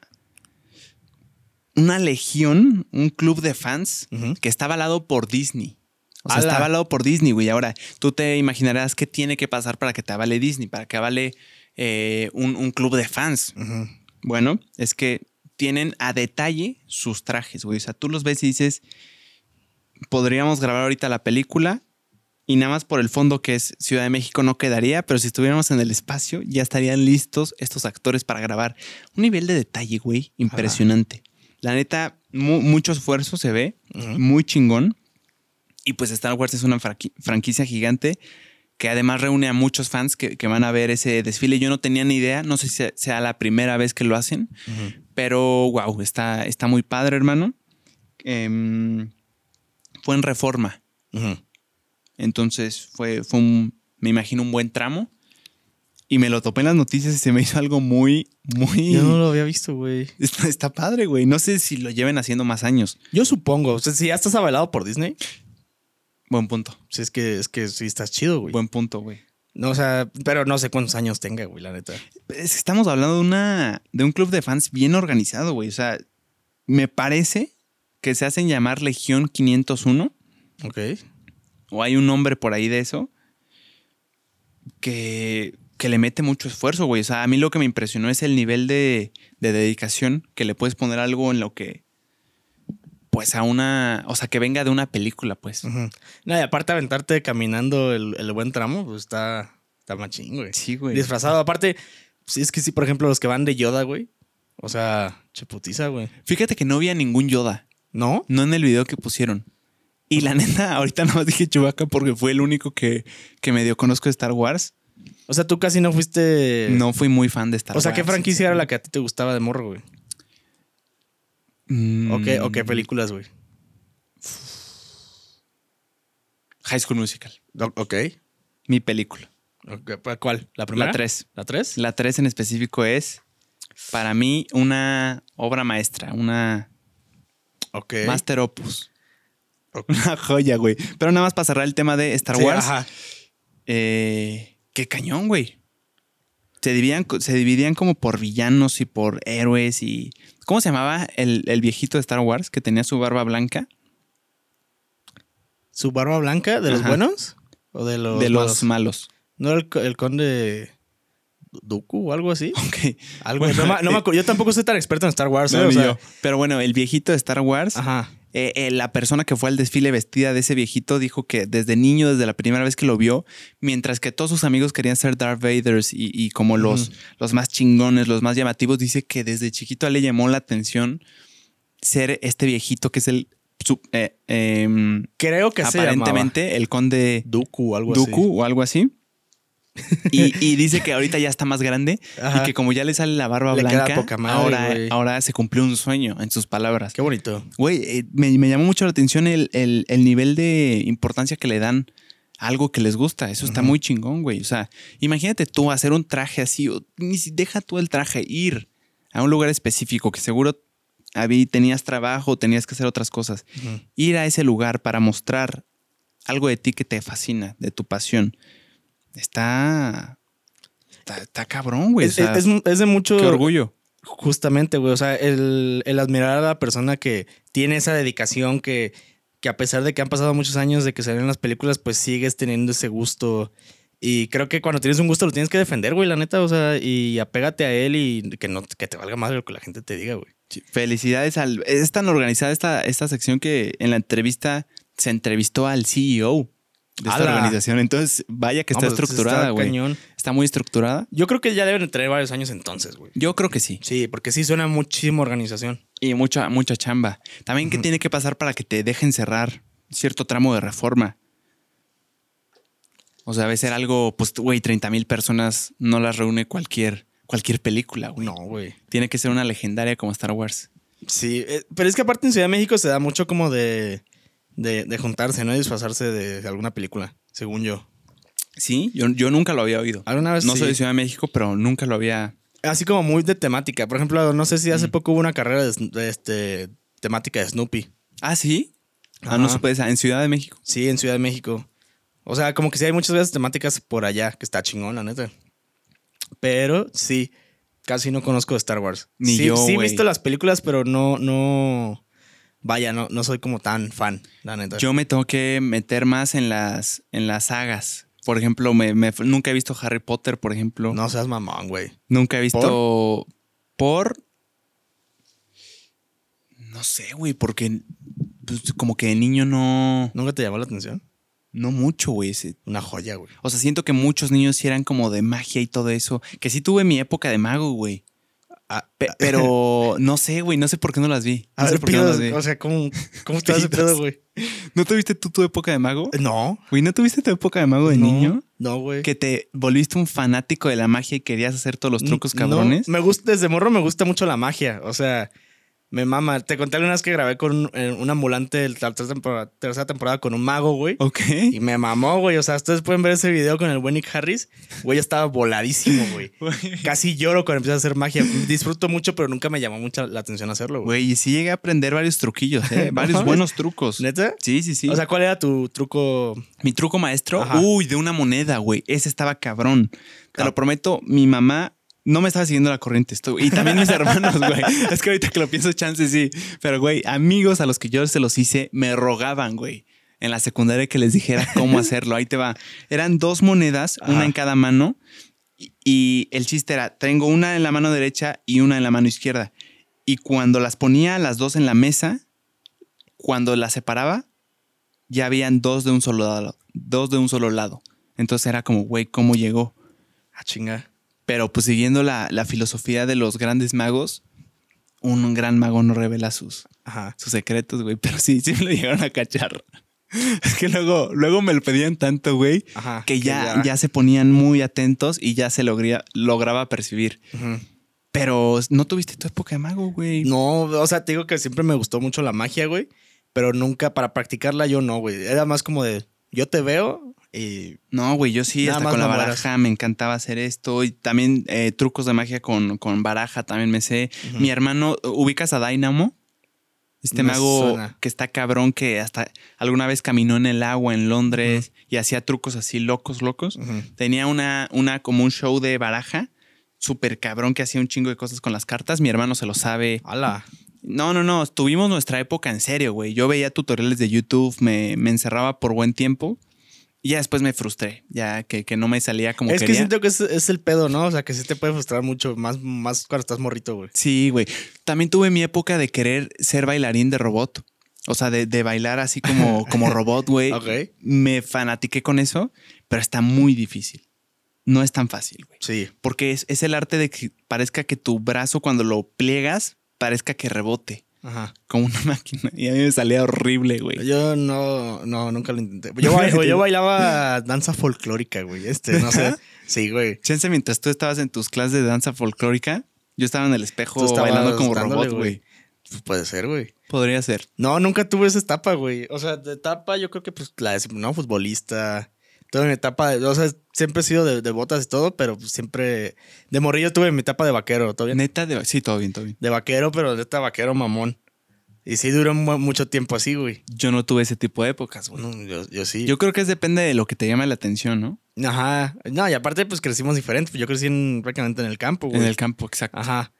Una legión, un club de fans que está avalado por Disney. O sea, está avalado por Disney, güey. Ahora, tú te imaginarás qué tiene que pasar para que te avale Disney, para que avale eh, un, un club de fans. Bueno, es que tienen a detalle sus trajes, güey. O sea, tú los ves y dices, podríamos grabar ahorita la película y nada más por el fondo que es Ciudad de México no quedaría, pero si estuviéramos en el espacio ya estarían listos estos actores para grabar. Un nivel de detalle, güey, impresionante. La neta, mu- mucho esfuerzo se ve, muy chingón. Y pues Star Wars es una franqui- franquicia gigante que además reúne a muchos fans que, que van a ver ese desfile. Yo no tenía ni idea, no sé si sea- la primera vez que lo hacen, pero wow, está, está muy padre, hermano. Em, fue en reforma, entonces fue, fue un, me imagino, un buen tramo. Y me lo topé en las noticias y se me hizo algo muy, muy... Yo no lo había visto, güey. Está, está padre, güey. No sé si lo lleven haciendo más años. Yo supongo. O sea, si ya estás avalado por Disney, Buen punto. pues es que, es que sí estás chido, güey. Buen punto, güey. No, o sea, pero no sé cuántos años tenga, güey, la neta. Es que estamos hablando de una de un club de fans bien organizado, güey. O sea, me parece que se hacen llamar Legión 501 Ok. o hay un nombre por ahí de eso que, que le mete mucho esfuerzo, güey. O sea, a mí lo que me impresionó es el nivel de, de dedicación que le puedes poner algo en lo que, pues a una, o sea, que venga de una película, pues. Ujú. No, y aparte aventarte caminando el, el buen tramo, pues está, está machín, güey. Sí, güey. Disfrazado. Aparte, sí, es que sí, por ejemplo, los que van de Yoda, güey. O sea, cheputiza, güey. Fíjate que no vi a ningún Yoda, ¿No? no en el video que pusieron. Y la neta, ahorita nada más dije Chewbacca porque fue el único que, que medio conozco de Star Wars. O sea, tú casi no fuiste. No fui muy fan de Star O sea, Wars. ¿qué franquicia era la que a ti te gustaba de morro, güey? Mm, ¿O qué, o qué películas, güey? High School Musical. Ok. Mi película. Ok, ¿pa- ¿Cuál? ¿La primera? La 3. ¿La 3? La 3 en específico es, para mí, una obra maestra, una Ok. master opus. Una joya, güey. Pero nada más para cerrar el tema de Star Sí, Wars. Ajá. eh, qué cañón, güey. Se dividían, se dividían como por villanos y por héroes y... ¿Cómo se llamaba el, el viejito de Star Wars que tenía su barba blanca? ¿Su barba blanca de los Ajá. buenos? ¿O de los de los malos? malos. ¿No era el, co- el conde Dooku o algo así? Ok. Algo, Bueno, no, me- no me acuerdo. Yo tampoco soy tan experto en Star Wars. No, ¿eh? O ni sea, yo. Pero bueno, el viejito de Star Wars, Ajá. Eh, eh, la persona que fue al desfile vestida de ese viejito dijo que desde niño, desde la primera vez que lo vio, mientras que todos sus amigos querían ser Darth Vaders y, y como los, los más chingones, los más llamativos, dice que desde chiquito le llamó la atención ser este viejito que es el, su- eh, em, Creo que se aparentemente el conde Dooku o algo así. Dooku o algo así. Y, y dice que ahorita ya está más grande Ajá. y que como ya le sale la barba Le blanca, poca madre, ahora, se cumplió un sueño en sus palabras. Qué bonito. Güey, eh, me, me llamó mucho la atención el, el- el nivel de importancia que le dan a algo que les gusta. Eso está muy chingón, güey. O sea, imagínate tú hacer un traje así, o ni si deja tú el traje, ir a un lugar específico que seguro habí- tenías trabajo, tenías que hacer otras cosas. Ir a ese lugar para mostrar algo de ti que te fascina, de tu pasión. Está. Está, está cabrón, güey. Es, o sea, es- es de mucho. qué orgullo. Justamente, güey. O sea, el, el admirar a la persona que tiene esa dedicación, que, que a pesar de que han pasado muchos años de que salen las películas, pues sigues teniendo ese gusto. Y creo que cuando tienes un gusto lo tienes que defender, güey, la neta. O sea, y apégate a él y que no que te valga más lo que la gente te diga, güey. Sí, Felicidades al. Es tan organizada esta, esta sección que en la entrevista se entrevistó al CEO de esta organización. Entonces, vaya que está pues, estructurada, está güey. cañón. Está muy estructurada. Yo creo que ya deben de tener varios años entonces, güey. Yo creo que sí. Sí, porque sí suena muchísima organización. Y mucha, mucha chamba. También, ¿qué tiene que pasar para que te dejen cerrar cierto tramo de reforma? O sea, debe ser algo, pues, güey, 30 mil personas no las reúne cualquier, cualquier película, güey. No, güey. Tiene que ser una legendaria como Star Wars. Sí, eh, pero es que aparte en Ciudad de México se da mucho como de, de, de juntarse, ¿no? Y disfrazarse de alguna película, según yo. Sí, yo, yo nunca lo había oído. Alguna vez No sí. soy de Ciudad de México, pero nunca lo había. Así como muy de temática. Por ejemplo, no sé si hace Mm. poco hubo una carrera de, de este, temática de Snoopy. Ah, sí. Ah, no supe esa. En Ciudad de México. Sí, en Ciudad de México. O sea, como que sí hay muchas veces temáticas por allá, que está chingón, la neta. Pero sí, casi no conozco de Star Wars. Ni sí, yo, Sí he visto las películas, pero no, no. Vaya, no, no soy como tan fan, la neta. Yo me tengo que meter más en las, en las sagas. Por ejemplo, me, me- nunca he visto Harry Potter, por ejemplo. No seas mamón, güey. Nunca he visto por... No sé, güey, porque pues, como que de niño no... ¿Nunca te llamó la atención? No mucho, güey. Una joya, güey. O sea, siento que muchos niños sí eran como de magia y todo eso. Que sí tuve mi época de mago, güey. Ah, Pe- pero no sé, güey. No sé por qué no las vi. No a sé ver, por qué no las vi. o sea, ¿cómo, cómo Pidos. pedo, güey? ¿No tuviste tú tu época de mago? No. Güey, ¿no tuviste tu época de mago de no, niño? No, güey. Que te volviste un fanático de la magia y querías hacer todos los trucos No, cabrones. me gusta, desde morro me gusta mucho la magia. O sea, me mama. Te conté alguna vez que grabé con un, eh, un ambulante de la tercera temporada, tercera temporada con un mago, güey. Ok. Y me mamó, güey. O sea, ustedes pueden ver ese video con el buen Nick Harris. Güey, estaba voladísimo, güey. Casi lloro cuando empiezo a hacer magia. Disfruto mucho, pero nunca me llamó mucho la atención hacerlo, güey. Güey, y sí llegué a aprender varios truquillos, ¿eh? Varios buenos trucos. ¿Neta? Sí, sí, sí. O sea, ¿cuál era tu truco? Mi truco maestro, Ajá. uy, de una moneda, güey. Ese estaba cabrón. Te lo prometo, mi mamá no me estaba siguiendo la corriente. Estoy, y también mis hermanos, güey. Es que ahorita que lo pienso, chance sí. Pero, güey, amigos a los que yo se los hice me rogaban, güey. En la secundaria que les dijera cómo hacerlo. Ahí te va. Eran dos monedas, una en cada mano. Y, y el chiste era, tengo una en la mano derecha y una en la mano izquierda. Y cuando las ponía las dos en la mesa, cuando las separaba, ya habían dos de un solo lado. Dos de un solo lado. Entonces era como, güey, ¿cómo llegó? Ah, chinga. Pero pues siguiendo la, la filosofía de los grandes magos, un gran mago no revela sus, Ajá. sus secretos, güey. Pero sí, sí me lo llegaron a cachar. Es que luego, luego me lo pedían tanto, güey, que ya, ya. se ponían muy atentos y ya se logría, lograba percibir. Ujú. Pero no tuviste tu época de mago, güey. No, o sea, te digo que siempre me gustó mucho la magia, güey. Pero nunca para practicarla yo no, güey. Era más como de, yo te veo y... No, güey, yo sí, Nada hasta con la baraja me encantaba hacer esto. Y también eh, trucos de magia con, con baraja también me sé. Mi hermano, ¿ubicas a Dynamo? Este mago suena. que está cabrón, que hasta alguna vez caminó en el agua en Londres y hacía trucos así locos, locos. Tenía una, una como un show de baraja súper cabrón que hacía un chingo de cosas con las cartas. Mi hermano se lo sabe. Ala. No, no, no. Tuvimos nuestra época en serio, güey. Yo veía tutoriales de YouTube, me, me encerraba por buen tiempo y ya después me frustré. Ya que, que no me salía como es que quería. siento que es, es el pedo, ¿no? O sea, que sí te puede frustrar mucho, más, más cuando estás morrito, güey. Sí, güey. También tuve mi época de querer ser bailarín de robot. O sea, de, de bailar así como, como robot, güey. Ok. Me fanatiqué con eso, pero está muy difícil. No es tan fácil, güey. Sí. Porque es, es el arte de que parezca que tu brazo cuando lo pliegas, parezca que rebote. Ajá. Como una máquina. Y a mí me salía horrible, güey. Yo no, no, nunca lo intenté. Yo, bail- yo bailaba danza folclórica, güey. Este, no sé. Sí, güey. Chance, mientras tú estabas en tus clases de danza folclórica, yo estaba en el espejo bailando como robot, güey. Pues puede ser, güey. Podría ser. No, nunca tuve esa etapa, güey. O sea, de etapa yo creo que pues la de, no, futbolista. Tuve mi etapa de, o sea, siempre he sido de, de botas y todo, pero siempre, de morrillo tuve mi etapa de vaquero, ¿todo bien? Neta de... Sí, todo bien, todo bien. De vaquero, pero neta vaquero mamón. Y sí duró mu- mucho tiempo así, güey. Yo no tuve ese tipo de épocas, güey. No, yo, yo sí. Yo creo que es depende de lo que te llame la atención, ¿no? Ajá. No, y aparte, pues crecimos diferentes. Yo crecí en- prácticamente en el campo, güey. En el campo, exacto. Ajá.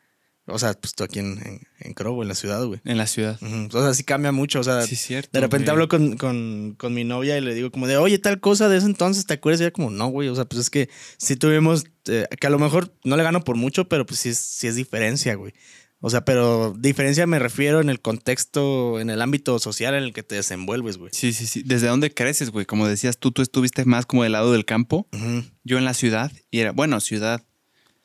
O sea, pues tú aquí en, en, en Crobo, en la ciudad, güey. En la ciudad. O sea, sí cambia mucho. O sea, Sí, cierto. de repente güey. hablo con, con, con mi novia y le digo como de, oye, tal cosa de ese entonces, ¿te acuerdas? Y ella como, no, güey. O sea, pues es que sí tuvimos, eh, que a lo mejor no le gano por mucho, pero pues sí es, sí es diferencia, güey. O sea, pero diferencia me refiero en el contexto, en el ámbito social en el que te desenvuelves, güey. Sí, sí, sí. ¿Desde dónde creces, güey? Como decías tú, tú estuviste más como del lado del campo. Yo en la ciudad. Y era, bueno, ciudad.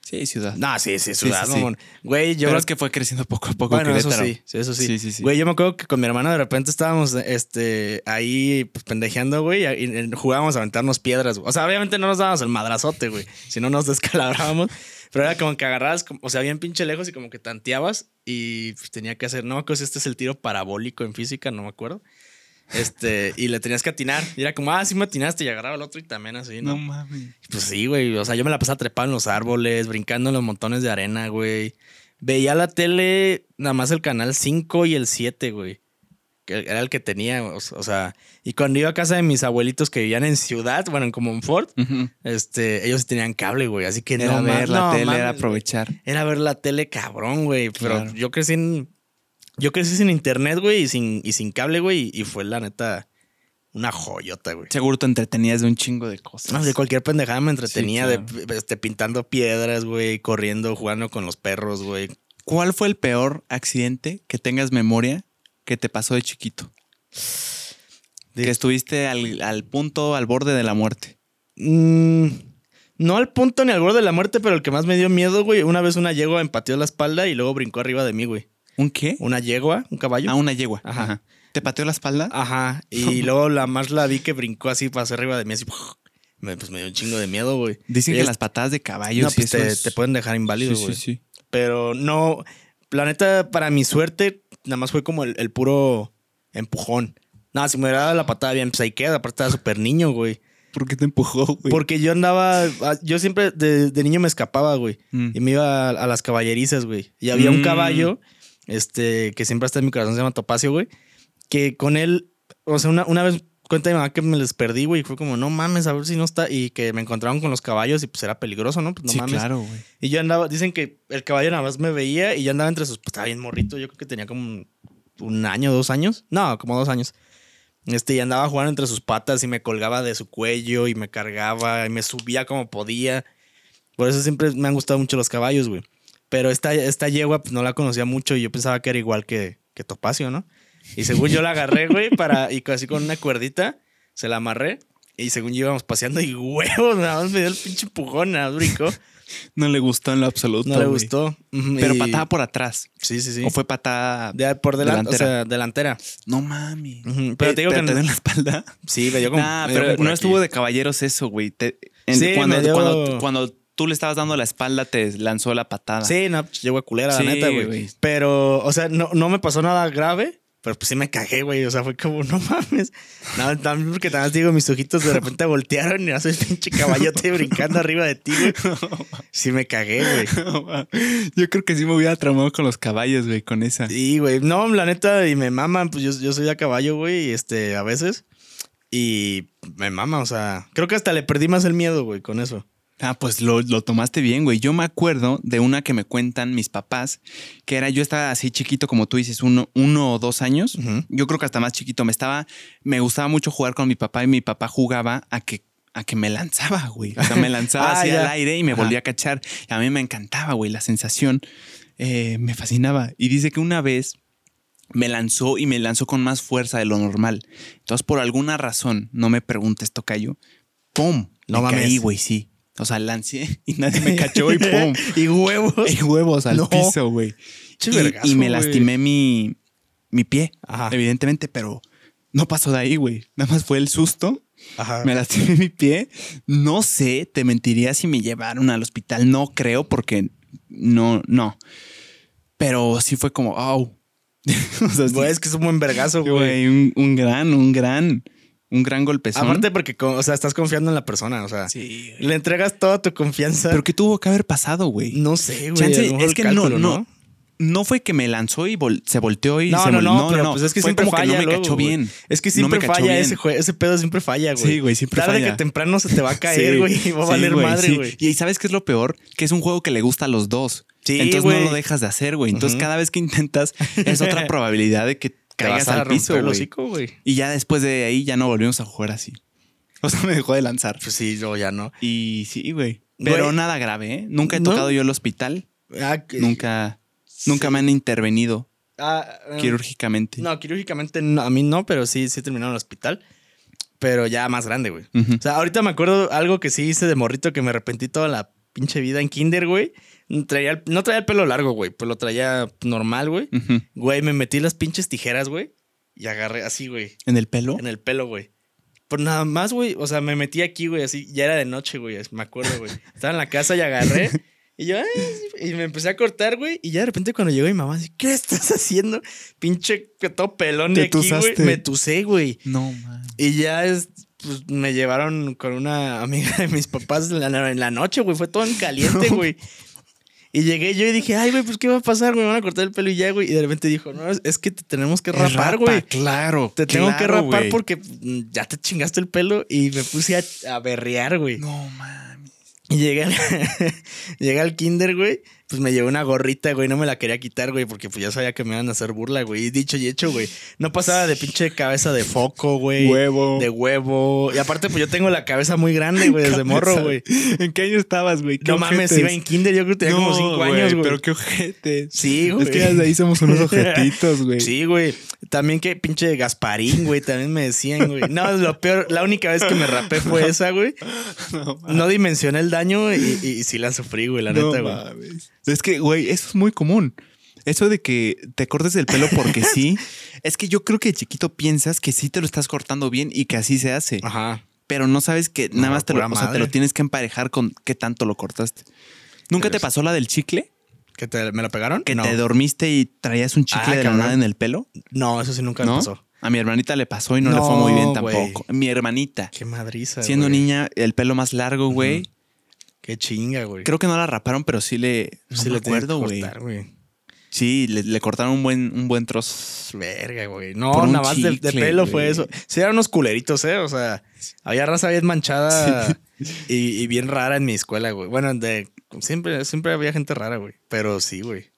Sí, ciudad. No, sí, sí, ciudad, sí. Güey, yo... Pero es que fue creciendo poco a poco. Bueno, eso sí, sí, eso sí. Sí, sí, sí. Güey, yo me acuerdo que con mi hermano de repente estábamos este, ahí pues, pendejeando, güey, y, jugábamos a aventarnos piedras. güey. O sea, obviamente no nos dábamos el madrazote, güey, si no nos descalabrábamos. Pero era como que agarrabas, o sea, bien pinche lejos y como que tanteabas y pues, tenía que hacer, no me acuerdo si este es el tiro parabólico en física, no me acuerdo. Este, y le tenías que atinar. Y era como, ah, sí me atinaste y agarraba el otro y también así, ¿no? No mames. Pues sí, güey. O sea, yo me la pasaba trepada en los árboles, brincando en los montones de arena, güey. Veía la tele, nada más el canal 5 y el 7, güey. que era el que tenía, o, o sea, y cuando iba a casa de mis abuelitos que vivían en ciudad, bueno, en Comonfort, Ujú. este, ellos tenían cable, güey, así que Era no ver la no tele, mames, era aprovechar. Era ver la tele cabrón, güey, pero Claro. yo crecí en yo crecí sin internet, güey, y sin y sin cable, güey, y, fue la neta una joyota, güey. Seguro te entretenías de un chingo de cosas. No, de cualquier pendejada me entretenía Sí, de este, pintando piedras, güey, corriendo, jugando con los perros, güey. ¿Cuál fue el peor accidente que tengas memoria que te pasó de chiquito? De- Que estuviste al, al punto, al borde de la muerte. Mm, no al punto ni al borde de la muerte, pero el que más me dio miedo, güey. Una vez una yegua empateó la espalda y luego brincó arriba de mí, güey. ¿Un qué? Una yegua, un caballo. Ah, una yegua. Ajá. Ajá. ¿Te pateó la espalda? Ajá. Y luego la más la vi que brincó así para arriba de mí, así. Me, pues me dio un chingo de miedo, güey. Dicen Y que es- las patadas de caballos No, pues te, es- te pueden dejar inválido, güey. sí, sí. Pero no. La neta, para mi suerte, nada más fue como el, el puro empujón. Nada, si me hubiera dado la patada bien, pues ahí queda. Aparte, estaba súper niño, güey. ¿Por qué te empujó, güey? Porque yo andaba. ah, Yo siempre de, de niño me escapaba, güey. Mm. Y me iba a, a las caballerizas, güey. Y había un Mm. caballo, este, que siempre está en mi corazón, se llama Topacio, güey. Que con él, o sea, una, una vez cuenta mi mamá que me les perdí, güey. y Fue como, no mames, a ver si no está. Y que me encontraron con los caballos y pues era peligroso, ¿no? Pues no sí, mames. claro, güey. Y yo andaba, dicen que el caballo nada más me veía y yo andaba entre sus. Pues estaba bien morrito, yo creo que tenía como un, un año, dos años. No, como dos años. Este, y andaba jugando entre sus patas y me colgaba de su cuello y me cargaba y me subía como podía. Por eso siempre me han gustado mucho los caballos, güey. Pero esta, esta yegua pues, no la conocía mucho y yo pensaba que era igual que, que Topacio, ¿no? Y según yo la agarré, güey, para, y así con una cuerdita, se la amarré. Y según yo íbamos paseando y huevos, nada más me dio el pinche empujón, nada más brincó. No le gustó en lo absoluto. No le gustó. Pero y- patada por atrás. Sí, sí, sí. ¿O fue patada? De- por delante, delantera? o sea, delantera. No mami. Pero te digo que te en la espalda. Sí, me dio como. Nah, me dio pero no aquí. estuvo de caballeros eso, güey. Te- en- Sí, cuando, me dio- cuando, cuando tú le estabas dando la espalda, te lanzó la patada. Sí, no, pues, llegó a culera, Sí, la neta, güey. Pero, o sea, no, no me pasó nada grave. Pero pues sí me cagué, güey. O sea, fue como, no mames. No, también porque también digo, mis ojitos de repente voltearon y soy pinche caballote brincando arriba de ti, güey. Sí me cagué, güey. Yo creo que sí me hubiera traumado con los caballos, güey, con esa. Sí, güey. No, la neta, y me maman. Pues yo, yo soy a caballo, güey, este, a veces. Y me mama, o sea, creo que hasta le perdí más el miedo, güey, con eso. Ah, pues lo, lo tomaste bien, güey. Yo me acuerdo de una que me cuentan mis papás, que era yo estaba así chiquito, como tú dices, uno, uno o dos años. Yo creo que hasta más chiquito. Me estaba, me gustaba mucho jugar con mi papá y mi papá jugaba a que a que me lanzaba, güey. O sea, me lanzaba Ah, así ya. al aire y me Ajá. volvía a cachar. Y a mí me encantaba, güey, la sensación. eh, me fascinaba. Y dice que una vez me lanzó y me lanzó con más fuerza de lo normal. Entonces, por alguna razón, no me preguntes, tocayo, ¡pum! No me mames. caí, güey, sí. O sea, lancé y nadie me cachó y ¡pum! y huevos. Y huevos al No. piso, güey. Y, me lastimé mi, mi pie, Ajá. evidentemente, pero no pasó de ahí, güey. Nada más fue el susto. Ajá. Me lastimé mi pie. No sé, te mentiría si me llevaron al hospital. No creo porque no, no. Pero sí fue como, oh. o sea, sí, es que es un buen vergazo, güey. güey, un, un gran, un gran, un gran golpezón. Aparte porque, o sea, estás confiando en la persona, o sea, sí. le entregas toda tu confianza. Pero ¿qué tuvo que haber pasado, güey? no sé, güey. Chance, es que cálculo, no, no, no fue que me lanzó y vol- se volteó y No, se no, vol- no, pero pues es que Fue siempre como falla que no me luego, cachó güey. bien. Es que No siempre me cachó falla bien. ese, jue- ese pedo, siempre falla, güey. Sí, güey, siempre Tarde falla. que temprano se te va a caer, Sí, güey, y va a sí, valer güey, madre, sí. güey. Y ¿sabes qué es lo peor? Que es un juego que le gusta a los dos. Sí, Entonces no lo dejas de hacer, güey. Entonces cada vez que intentas es otra probabilidad de que Te caigas vas a al piso, güey. Y ya después de ahí ya no volvimos a jugar así. O sea, me dejó de lanzar. Pues sí, yo ya no. Y sí, güey. Pero Güey. nada grave, ¿eh? Nunca he ¿No? tocado yo el hospital. Ah, que- Nunca, nunca me han intervenido Ah, ah, quirúrgicamente. No, quirúrgicamente no, a mí no, pero sí, sí terminaron en el hospital. Pero ya más grande, güey. O sea, ahorita me acuerdo algo que sí hice de morrito que me arrepentí toda la pinche vida en kinder, güey. Traía el- no traía el pelo largo, güey, pues lo traía normal, güey. Güey, me metí las pinches tijeras, güey. Y agarré así, güey. ¿En el pelo? En el pelo, güey. Pero nada más, güey. O sea, me metí aquí, güey, así. Ya era de noche, güey. Me acuerdo, güey. Estaba en la casa y agarré. Y yo, "Ay", y me empecé a cortar, güey. Y ya de repente cuando llegó mi mamá, así, ¿qué estás haciendo? Pinche que todo pelón de aquí, güey. Me tusé, güey. No, man. Y ya es, pues, me llevaron con una amiga de mis papás en la, en la noche, güey. Fue todo en caliente, güey. Y llegué yo y dije, ay, güey, pues ¿qué va a pasar, güey? Me van a cortar el pelo y ya, güey. Y de repente dijo, no, es, que te tenemos que rapar, Rapa, güey. Claro. Te tengo que rapar porque mm, ya te chingaste el pelo y me puse a, a berrear, güey. No mames. Y llegué al, llegué al kinder, güey. Pues me llevé una gorrita, güey. No me la quería quitar, güey, porque pues ya sabía que me iban a hacer burla, güey. Y dicho y hecho, güey. No pasaba de pinche cabeza de foco, güey. Huevo. De huevo. Y aparte, pues yo tengo la cabeza muy grande, güey, desde morro, güey. ¿En qué año estabas, güey? ¿Qué No mames, iba en kinder, yo creo que tenía como cinco güey, años, güey. Pero qué ojete. Sí, güey. Es que desde ahí somos unos ojetitos, güey. Sí, güey. También que pinche Gasparín, güey. También me decían, güey. No, lo peor, la única vez que me rapé fue esa, güey. No, No dimensioné el daño y, y- y sí la sufrí, güey, la neta, güey. mames. Es que, güey, eso es muy común. Eso de que te cortes el pelo porque sí. es que yo creo que de chiquito piensas que sí te lo estás cortando bien y que así se hace. Ajá. Pero no sabes que nada No, más te lo, o sea, te lo tienes que emparejar con qué tanto lo cortaste. ¿Nunca te pasó la del chicle? ¿Que te, me lo pegaron? Que no. te dormiste y traías un chicle Ah, de la nada en el pelo. No, eso sí nunca me pasó. A mi hermanita le pasó y no, le fue muy bien tampoco. Mi hermanita, Qué madriza. siendo niña, el pelo más largo, güey. Qué chinga, güey. Creo que no la raparon, pero sí le. No sí me le acuerdo, güey. Sí, le, le cortaron un buen, un buen trozo. Verga, güey. No, nada más de, pelo güey. fue eso. Sí, eran unos culeritos, ¿eh? O sea, había raza bien manchada y, y bien rara en mi escuela, güey. Bueno, de, siempre, siempre había gente rara, güey. Pero sí, güey.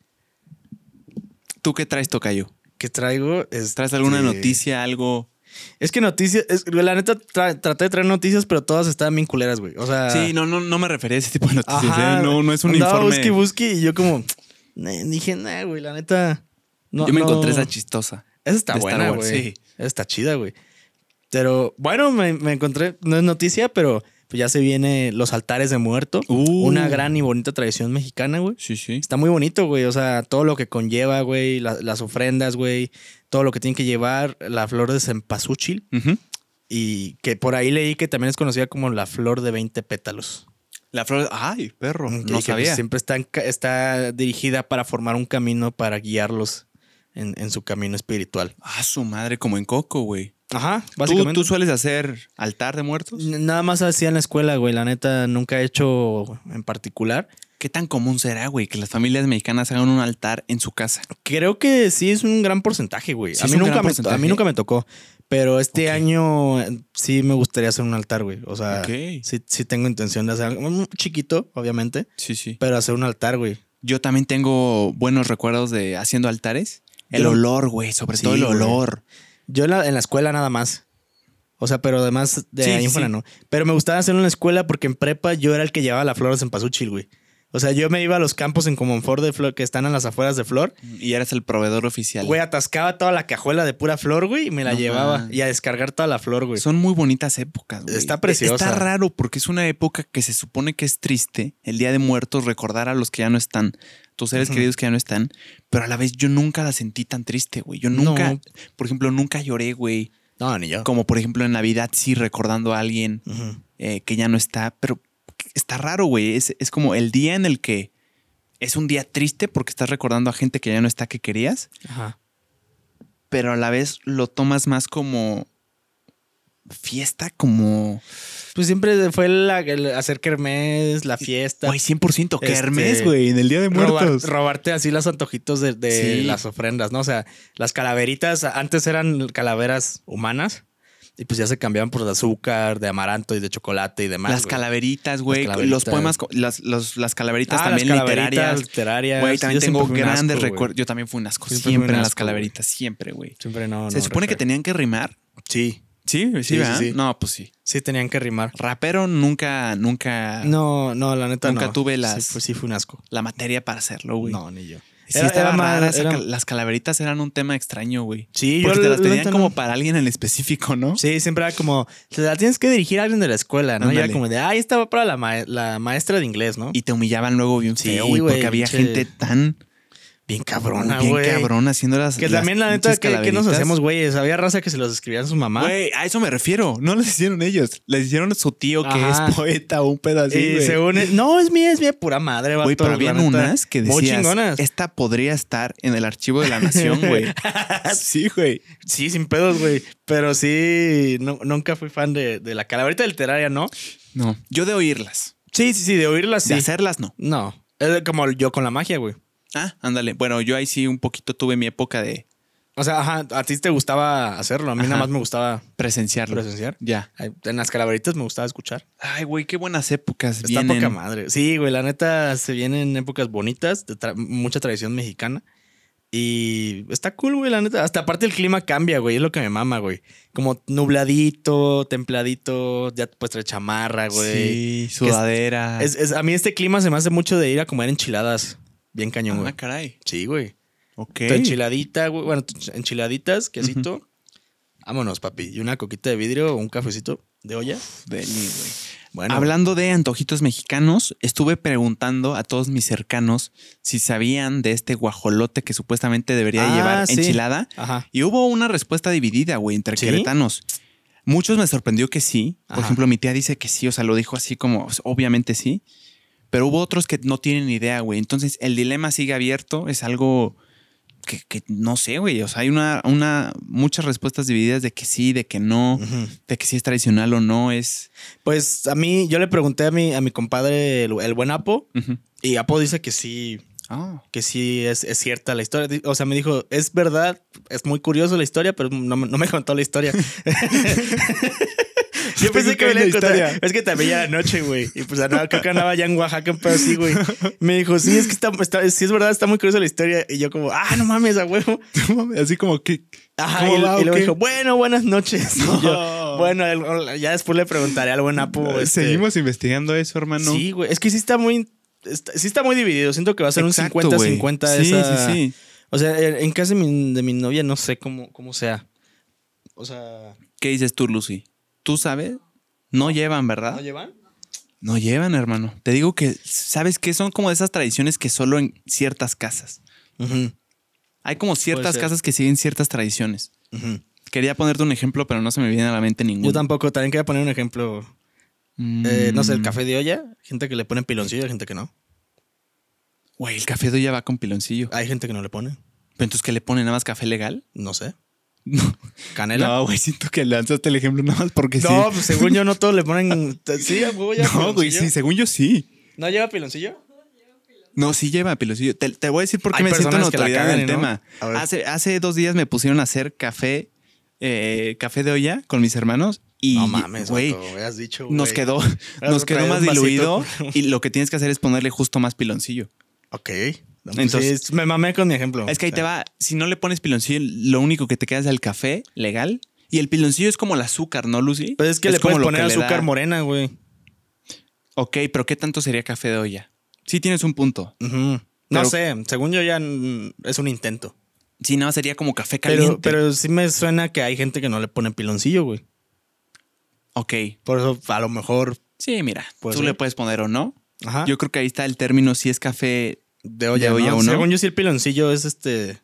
¿Tú qué traes, Tocayo? ¿Qué traigo? Es, ¿Traes alguna noticia, algo? Es que noticias, es- la neta tra- traté de traer noticias, pero todas estaban bien culeras, güey. O sea, Sí, no, no, no me refería a ese tipo de noticias. ajá, ¿eh? No, no es un andaba informe. Busque, busque, y yo como, dije, nah, güey, la neta. No, Yo me no". encontré esa chistosa. Esa está buena, güey. sí. Esa está chida, güey. Pero bueno, me, me encontré, no es noticia, pero pues ya se viene los altares de muerto. Uh. Una gran y bonita tradición mexicana, güey. Sí, sí. Está muy bonito, güey. O sea, todo lo que conlleva, güey. la- las ofrendas, güey. Todo lo que tiene que llevar. La flor de cempasúchil. Y que por ahí leí que también es conocida como la flor de 20 pétalos. La flor. Ay, perro. Y No que, pues, sabía. siempre está, está dirigida para formar un camino para guiarlos en, en su camino espiritual. Ah, su madre, como en Coco, güey. Ajá, ¿Tú, básicamente. ¿Tú sueles hacer altar de muertos? Nada más hacía en la escuela, güey. La neta, nunca he hecho en particular. ¿Qué tan común será, güey, que las familias mexicanas hagan un altar en su casa? Creo que sí es un gran porcentaje, güey. Sí a, mí un nunca me, a mí nunca me tocó. Pero este año eh, sí me gustaría hacer un altar, güey. O sea, sí, sí tengo intención de hacer algo un chiquito, obviamente, Sí, sí. pero hacer un altar, güey. Yo también tengo buenos recuerdos de haciendo altares. El Yo- olor, güey, sobre Sí, todo el güey. Yo en la, en la escuela nada más. O sea, pero además de Sí, ahí en fuera sí. no. Pero me gustaba hacerlo en la escuela porque en prepa yo era el que llevaba las flores en Pazúchil, güey. O sea, yo me iba a los campos en Comonfort de Flor que están a las afueras de Flor. Y eres el proveedor oficial. Güey, atascaba toda la cajuela de pura flor, güey, y me la No llevaba. Y a descargar toda la flor, güey. Son muy bonitas épocas, güey. Está preciosa. Está raro porque es una época que se supone que es triste, el Día de Muertos, recordar a los que ya no están, tus seres queridos que ya no están, pero a la vez yo nunca la sentí tan triste, güey. Yo nunca, No. por ejemplo, nunca lloré, güey. No, ni yo. Como por ejemplo en Navidad sí recordando a alguien eh, que ya no está, pero está raro, güey. Es, es como el día en el que es un día triste porque estás recordando a gente que ya no está que querías, Ajá. pero a la vez lo tomas más como fiesta, como... Pues siempre fue la, el hacer kermés, la fiesta. Güey, 100% Este, kermés, güey, en el Día de robar- Muertos. robarte así los antojitos de, de Sí. las ofrendas, ¿no? O sea, las calaveritas antes eran calaveras humanas y pues ya se cambiaban por de azúcar, de amaranto y de chocolate y demás. las calaveritas, güey. Los poemas, las, los- las calaveritas Ah, también las calaveritas literarias. literarias. Güey, también Yo tengo grandes recuerdos. Yo también fui un asco. Siempre Siempre, en las calaveritas, siempre, güey. Siempre no. Se no supone que tenían que rimar. Sí, Sí, sí, Sí, ¿verdad? sí, sí. No, pues sí. sí tenían que rimar. Rapero nunca, nunca No, no, la neta Nunca no. tuve las- Sí, fue, sí fue un asco. la materia para hacerlo, güey. No, ni yo. Sí, Era- estaba era rara Las calaveritas eran un tema extraño, güey. Sí, Porque yo te la- las la tenían como para alguien en específico, ¿no? Sí, siempre era como, se la tienes que dirigir a alguien de la escuela, ¿no? Y era como de, ay, esta va para la, ma- la maestra de inglés, ¿no? Y te humillaban luego bien Sí, feo, güey, porque había gente tan bien cabrona, bien güey. cabrona haciendo las Que las también, la neta, ¿qué, qué nos hacemos, güeyes? Había raza que se los escribían su mamá. Güey, a eso me refiero. No les hicieron ellos. Les hicieron su tío que Ajá. es poeta o un pedo así, y según no, es mía, es mía, pura madre, Güey, pero habían unas que Muy decías, chingonas. esta podría estar en el archivo de la nación, güey. sí, güey. Sí, sin pedos, güey. Pero sí, no- nunca fui fan de, de la calaverita literaria, ¿no? No, yo de oírlas. Sí, sí, sí, de oírlas, sí. De hacerlas, no. No. Es como yo con la magia, güey. Ah, ándale. Bueno, yo ahí sí un poquito tuve mi época de O sea, ajá, a ti te gustaba hacerlo. A mí Ajá. nada más me gustaba presenciarlo. presenciar. Ya. En las calaveritas me gustaba escuchar. Ay, güey, qué buenas épocas Está vienen. poca madre. Sí, güey, la neta se vienen épocas bonitas, de tra- mucha tradición mexicana. Y está cool, güey, la neta. Hasta aparte el clima cambia, güey. Es lo que me mama, güey. Como nubladito, templadito, ya puedes traer chamarra, güey. Sí, sudadera. Es, es- a mí este clima se me hace mucho de ir a comer enchiladas. Bien cañón, ah, güey. caray. Sí, güey. Ok. Tu enchiladita, güey. Bueno, enchiladitas, quesito. Vámonos, papi. Y una coquita de vidrio o un cafecito de olla. Deli, güey. Bueno. Hablando de antojitos mexicanos, estuve preguntando a todos mis cercanos si sabían de este guajolote que supuestamente debería de Ah, llevar sí. enchilada. Ajá. Y hubo una respuesta dividida, güey, entre ¿Sí? queretanos. Muchos me sorprendió que sí. Por Ajá. ejemplo, mi tía dice que sí, o sea, lo dijo así como, pues, obviamente sí. Pero hubo otros que no tienen idea, güey. Entonces, el dilema sigue abierto. Es algo que, que no sé, güey. O sea, hay una, una, muchas respuestas divididas de que sí, de que no, de que sí es tradicional o no. Es. Pues a mí, yo le pregunté a mi, a mi compadre, el, el buen Apo, y Apo dice que sí, Ah. que sí es, es cierta la historia. O sea, me dijo, es verdad, es muy curioso la historia, pero no, no me contó la historia. Yo pensé que me la la historia. historia. Es que también ya era noche, güey. Y pues andaba, creo que andaba ya en Oaxaca, pero sí, güey. Me dijo, sí, es que está, está- sí, es verdad, está muy curiosa la historia. Y yo como, ah, no mames, a huevo. Así como que. Ajá, ¿Cómo y, va, y o luego dijo, bueno, buenas noches. Y yo, No. bueno, el- ya después le preguntaré al buen Apo. este, Seguimos investigando eso, hermano. Sí, güey. Es que sí está muy. está- sí está muy dividido. Siento que va a ser Exacto, un güey. 50-50 Sí, esa. sí, sí. O sea, en en casa de mi, de mi novia no sé cómo, cómo sea. O sea. ¿Qué dices tú, Lucy? ¿Tú sabes? No llevan, ¿verdad? ¿No llevan? No llevan, hermano. Te digo que, ¿sabes qué? Son como de esas tradiciones que solo en ciertas casas. Hay como ciertas casas que siguen ciertas tradiciones. Quería ponerte un ejemplo, pero no se me viene a la mente ninguno. Yo tampoco. También quería poner un ejemplo. Mm. Eh, no sé, el café de olla. Gente que le pone piloncillo, hay gente que no. Güey, el café de olla va con piloncillo. Hay gente que no le pone. ¿Pero entonces qué le pone? ¿Nada más café legal? No sé. No. Canela. No, güey, siento que lanzaste el ejemplo nada más porque No, sí. pues según yo no todos le ponen. Sí, a huevo lleva No, güey, sí, según yo sí. ¿No lleva piloncillo? No, sí lleva piloncillo. Te, te voy a decir por qué Hay me siento en autoridad en el ¿no? tema. Hace, hace dos días me pusieron a hacer café, eh, café de olla con mis hermanos y, no mames, güey, nos quedó, nos quedó más diluido y lo que tienes que hacer es ponerle justo más piloncillo. Ok. No, pues Entonces- sí, me mamé con mi ejemplo. Es que ahí O te va, si no le pones piloncillo, lo único que te queda es el café legal y el piloncillo es como el azúcar, ¿no, Lucy? Pues es que le como puedes poner da- azúcar morena, güey. Ok, pero ¿qué tanto sería café de olla? Sí tienes un punto. No Pero- sé, según yo ya es un intento. Sí, no, sería como café caliente. Pero, pero sí me suena que hay gente que no le pone piloncillo, güey. Ok. Por eso a lo mejor. Sí, mira, Pues tú sí. le puedes poner o no. Ajá. Yo creo que ahí está el término si es café. De olla, de olla ¿no? o no. Según yo sí el piloncillo es este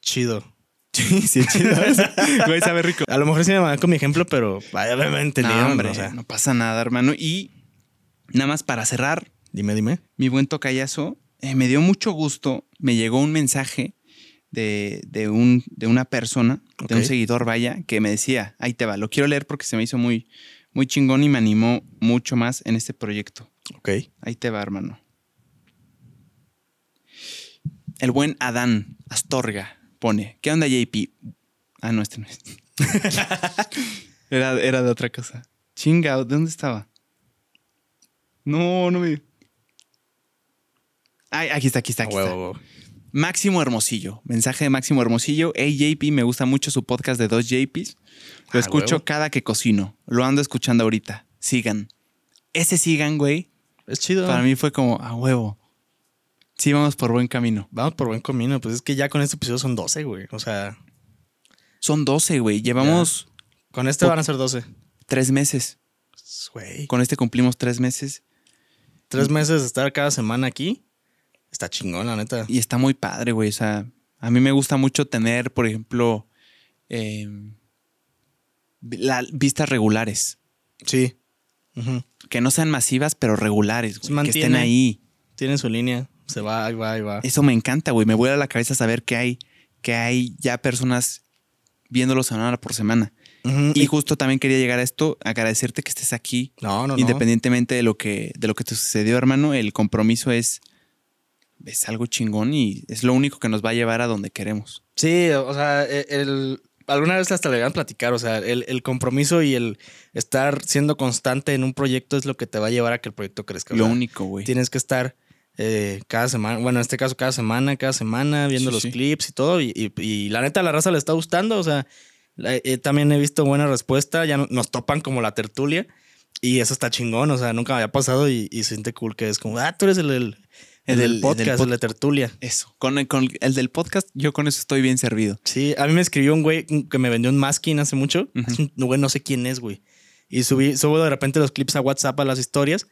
chido. Sí, sí, chido. Güey, sabe rico. A lo mejor sí me mamé con mi ejemplo, pero vaya, me No, o sea, no pasa nada, hermano. Y nada más para cerrar, dime, dime. mi buen tocayazo, eh, me dio mucho gusto. Me llegó un mensaje de, de un, de una persona, de un seguidor, vaya, que me decía, ahí te va, lo quiero leer porque se me hizo muy, muy chingón y me animó mucho más en este proyecto. Ok. Ahí te va, hermano. El buen Adán Astorga pone, ¿qué onda JP? Ah, no, este no es. era, era de otra cosa. Chinga, ¿de dónde estaba? No, no me... Ay, aquí está, aquí está, aquí está. huevo. Máximo Hermosillo. Mensaje de Máximo Hermosillo. Hey JP, me gusta mucho su podcast de dos JPs. Lo Ah, escucho huevo. cada que cocino. Lo ando escuchando ahorita. Sigan. Ese sigan, güey. Es chido. Para mí fue como a huevo. Sí, vamos por buen camino. Vamos por buen camino. Pues es que ya con este episodio son 12, güey. O sea, Son 12, güey. Llevamos con este van a ser 12. tres meses. Güey. Con este cumplimos tres meses. Tres meses de estar cada semana aquí. Está chingón, la neta. Y está muy padre, güey. O sea, a mí me gusta mucho tener, por ejemplo, eh, la- vistas regulares. Sí. Que no sean masivas, pero regulares, güey. Que estén ahí. Tiene su línea. Se va, ahí va, ahí va. Eso me encanta, güey. Me vuela la cabeza saber que hay, que hay ya personas viéndolo semana por semana. Y justo también quería llegar a esto, agradecerte que estés aquí. No, no, no. Independientemente de lo que, de lo que te sucedió, hermano, el compromiso es es algo chingón y es lo único que nos va a llevar a donde queremos. Sí, o sea, e, el, alguna vez hasta le van a platicar, o sea, el, el, compromiso y el estar siendo constante en un proyecto es lo que te va a llevar a que el proyecto crezca. Lo único, güey. Tienes que estar eh, cada semana, bueno, en este caso cada semana, cada semana, viendo los clips y todo, y, y, la neta la raza le está gustando, o sea, eh, también he visto buena respuesta, ya nos topan como la tertulia. Y eso está chingón, o sea, nunca me había pasado y, se siente cool que es como, ah, tú eres el, el, el, del podcast, el, de tertulia. Eso, con, el del podcast, yo con eso estoy bien servido. Sí, a mí me escribió un güey que me vendió un masking hace mucho. un güey, no sé quién es, güey. Y subí, subo de repente los clips a WhatsApp a las historias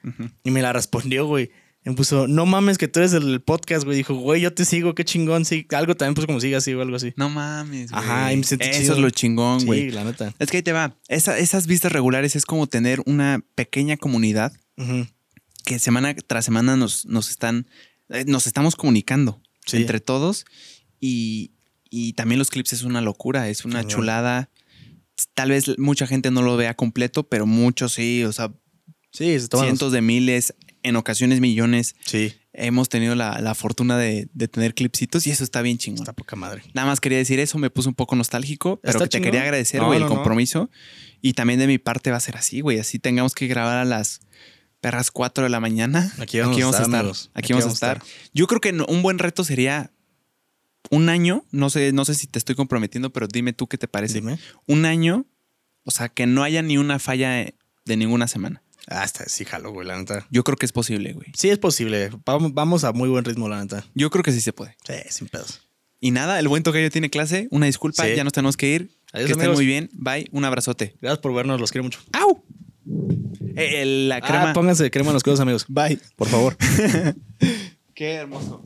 y me la respondió, güey. Me puso, no mames que tú eres el podcast, güey. Dijo, güey, yo te sigo, qué chingón. Sí, algo también puso como sigas, sí, o algo así. No mames, güey. Ajá, y me Eso es lo chingón, güey. Sí, la neta. Es que ahí te va. esas vistas regulares es como tener una pequeña comunidad que semana tras semana nos, nos están, eh, nos estamos comunicando entre todos. Y, y, también los clips es una locura, es una chulada. Tal vez mucha gente no lo vea completo, pero muchos sí, o sea, Sí, cientos de miles en ocasiones millones. Sí. Hemos tenido la, fortuna de, tener clipsitos y eso está bien chingón. Está poca madre. Nada más quería decir eso, me puso un poco nostálgico, pero te quería agradecer, güey, el compromiso. Y también de mi parte va a ser así, güey. Así tengamos que grabar a las perras 4 de la mañana. Aquí vamos, a estar. Aquí, vamos, a estar. Yo creo que un buen reto sería un año. No sé, no sé si te estoy comprometiendo, pero dime tú qué te parece. Dime. Un año, o sea, que no haya ni una falla de ninguna semana. Hasta ah, sí, jalo, güey, la neta. Yo creo que es posible, güey. Sí, es posible. Vamos a muy buen ritmo, la neta. Yo creo que sí se puede. Sí, sin pedos. Y nada, el buen tocayo tiene clase. Una disculpa, ya nos tenemos que ir. que estén muy bien. Bye, un abrazote. Gracias por vernos, los quiero mucho. ¡Au! Eh, la crema. Ah, pónganse crema en los codos, amigos. Bye. Por favor. Qué hermoso.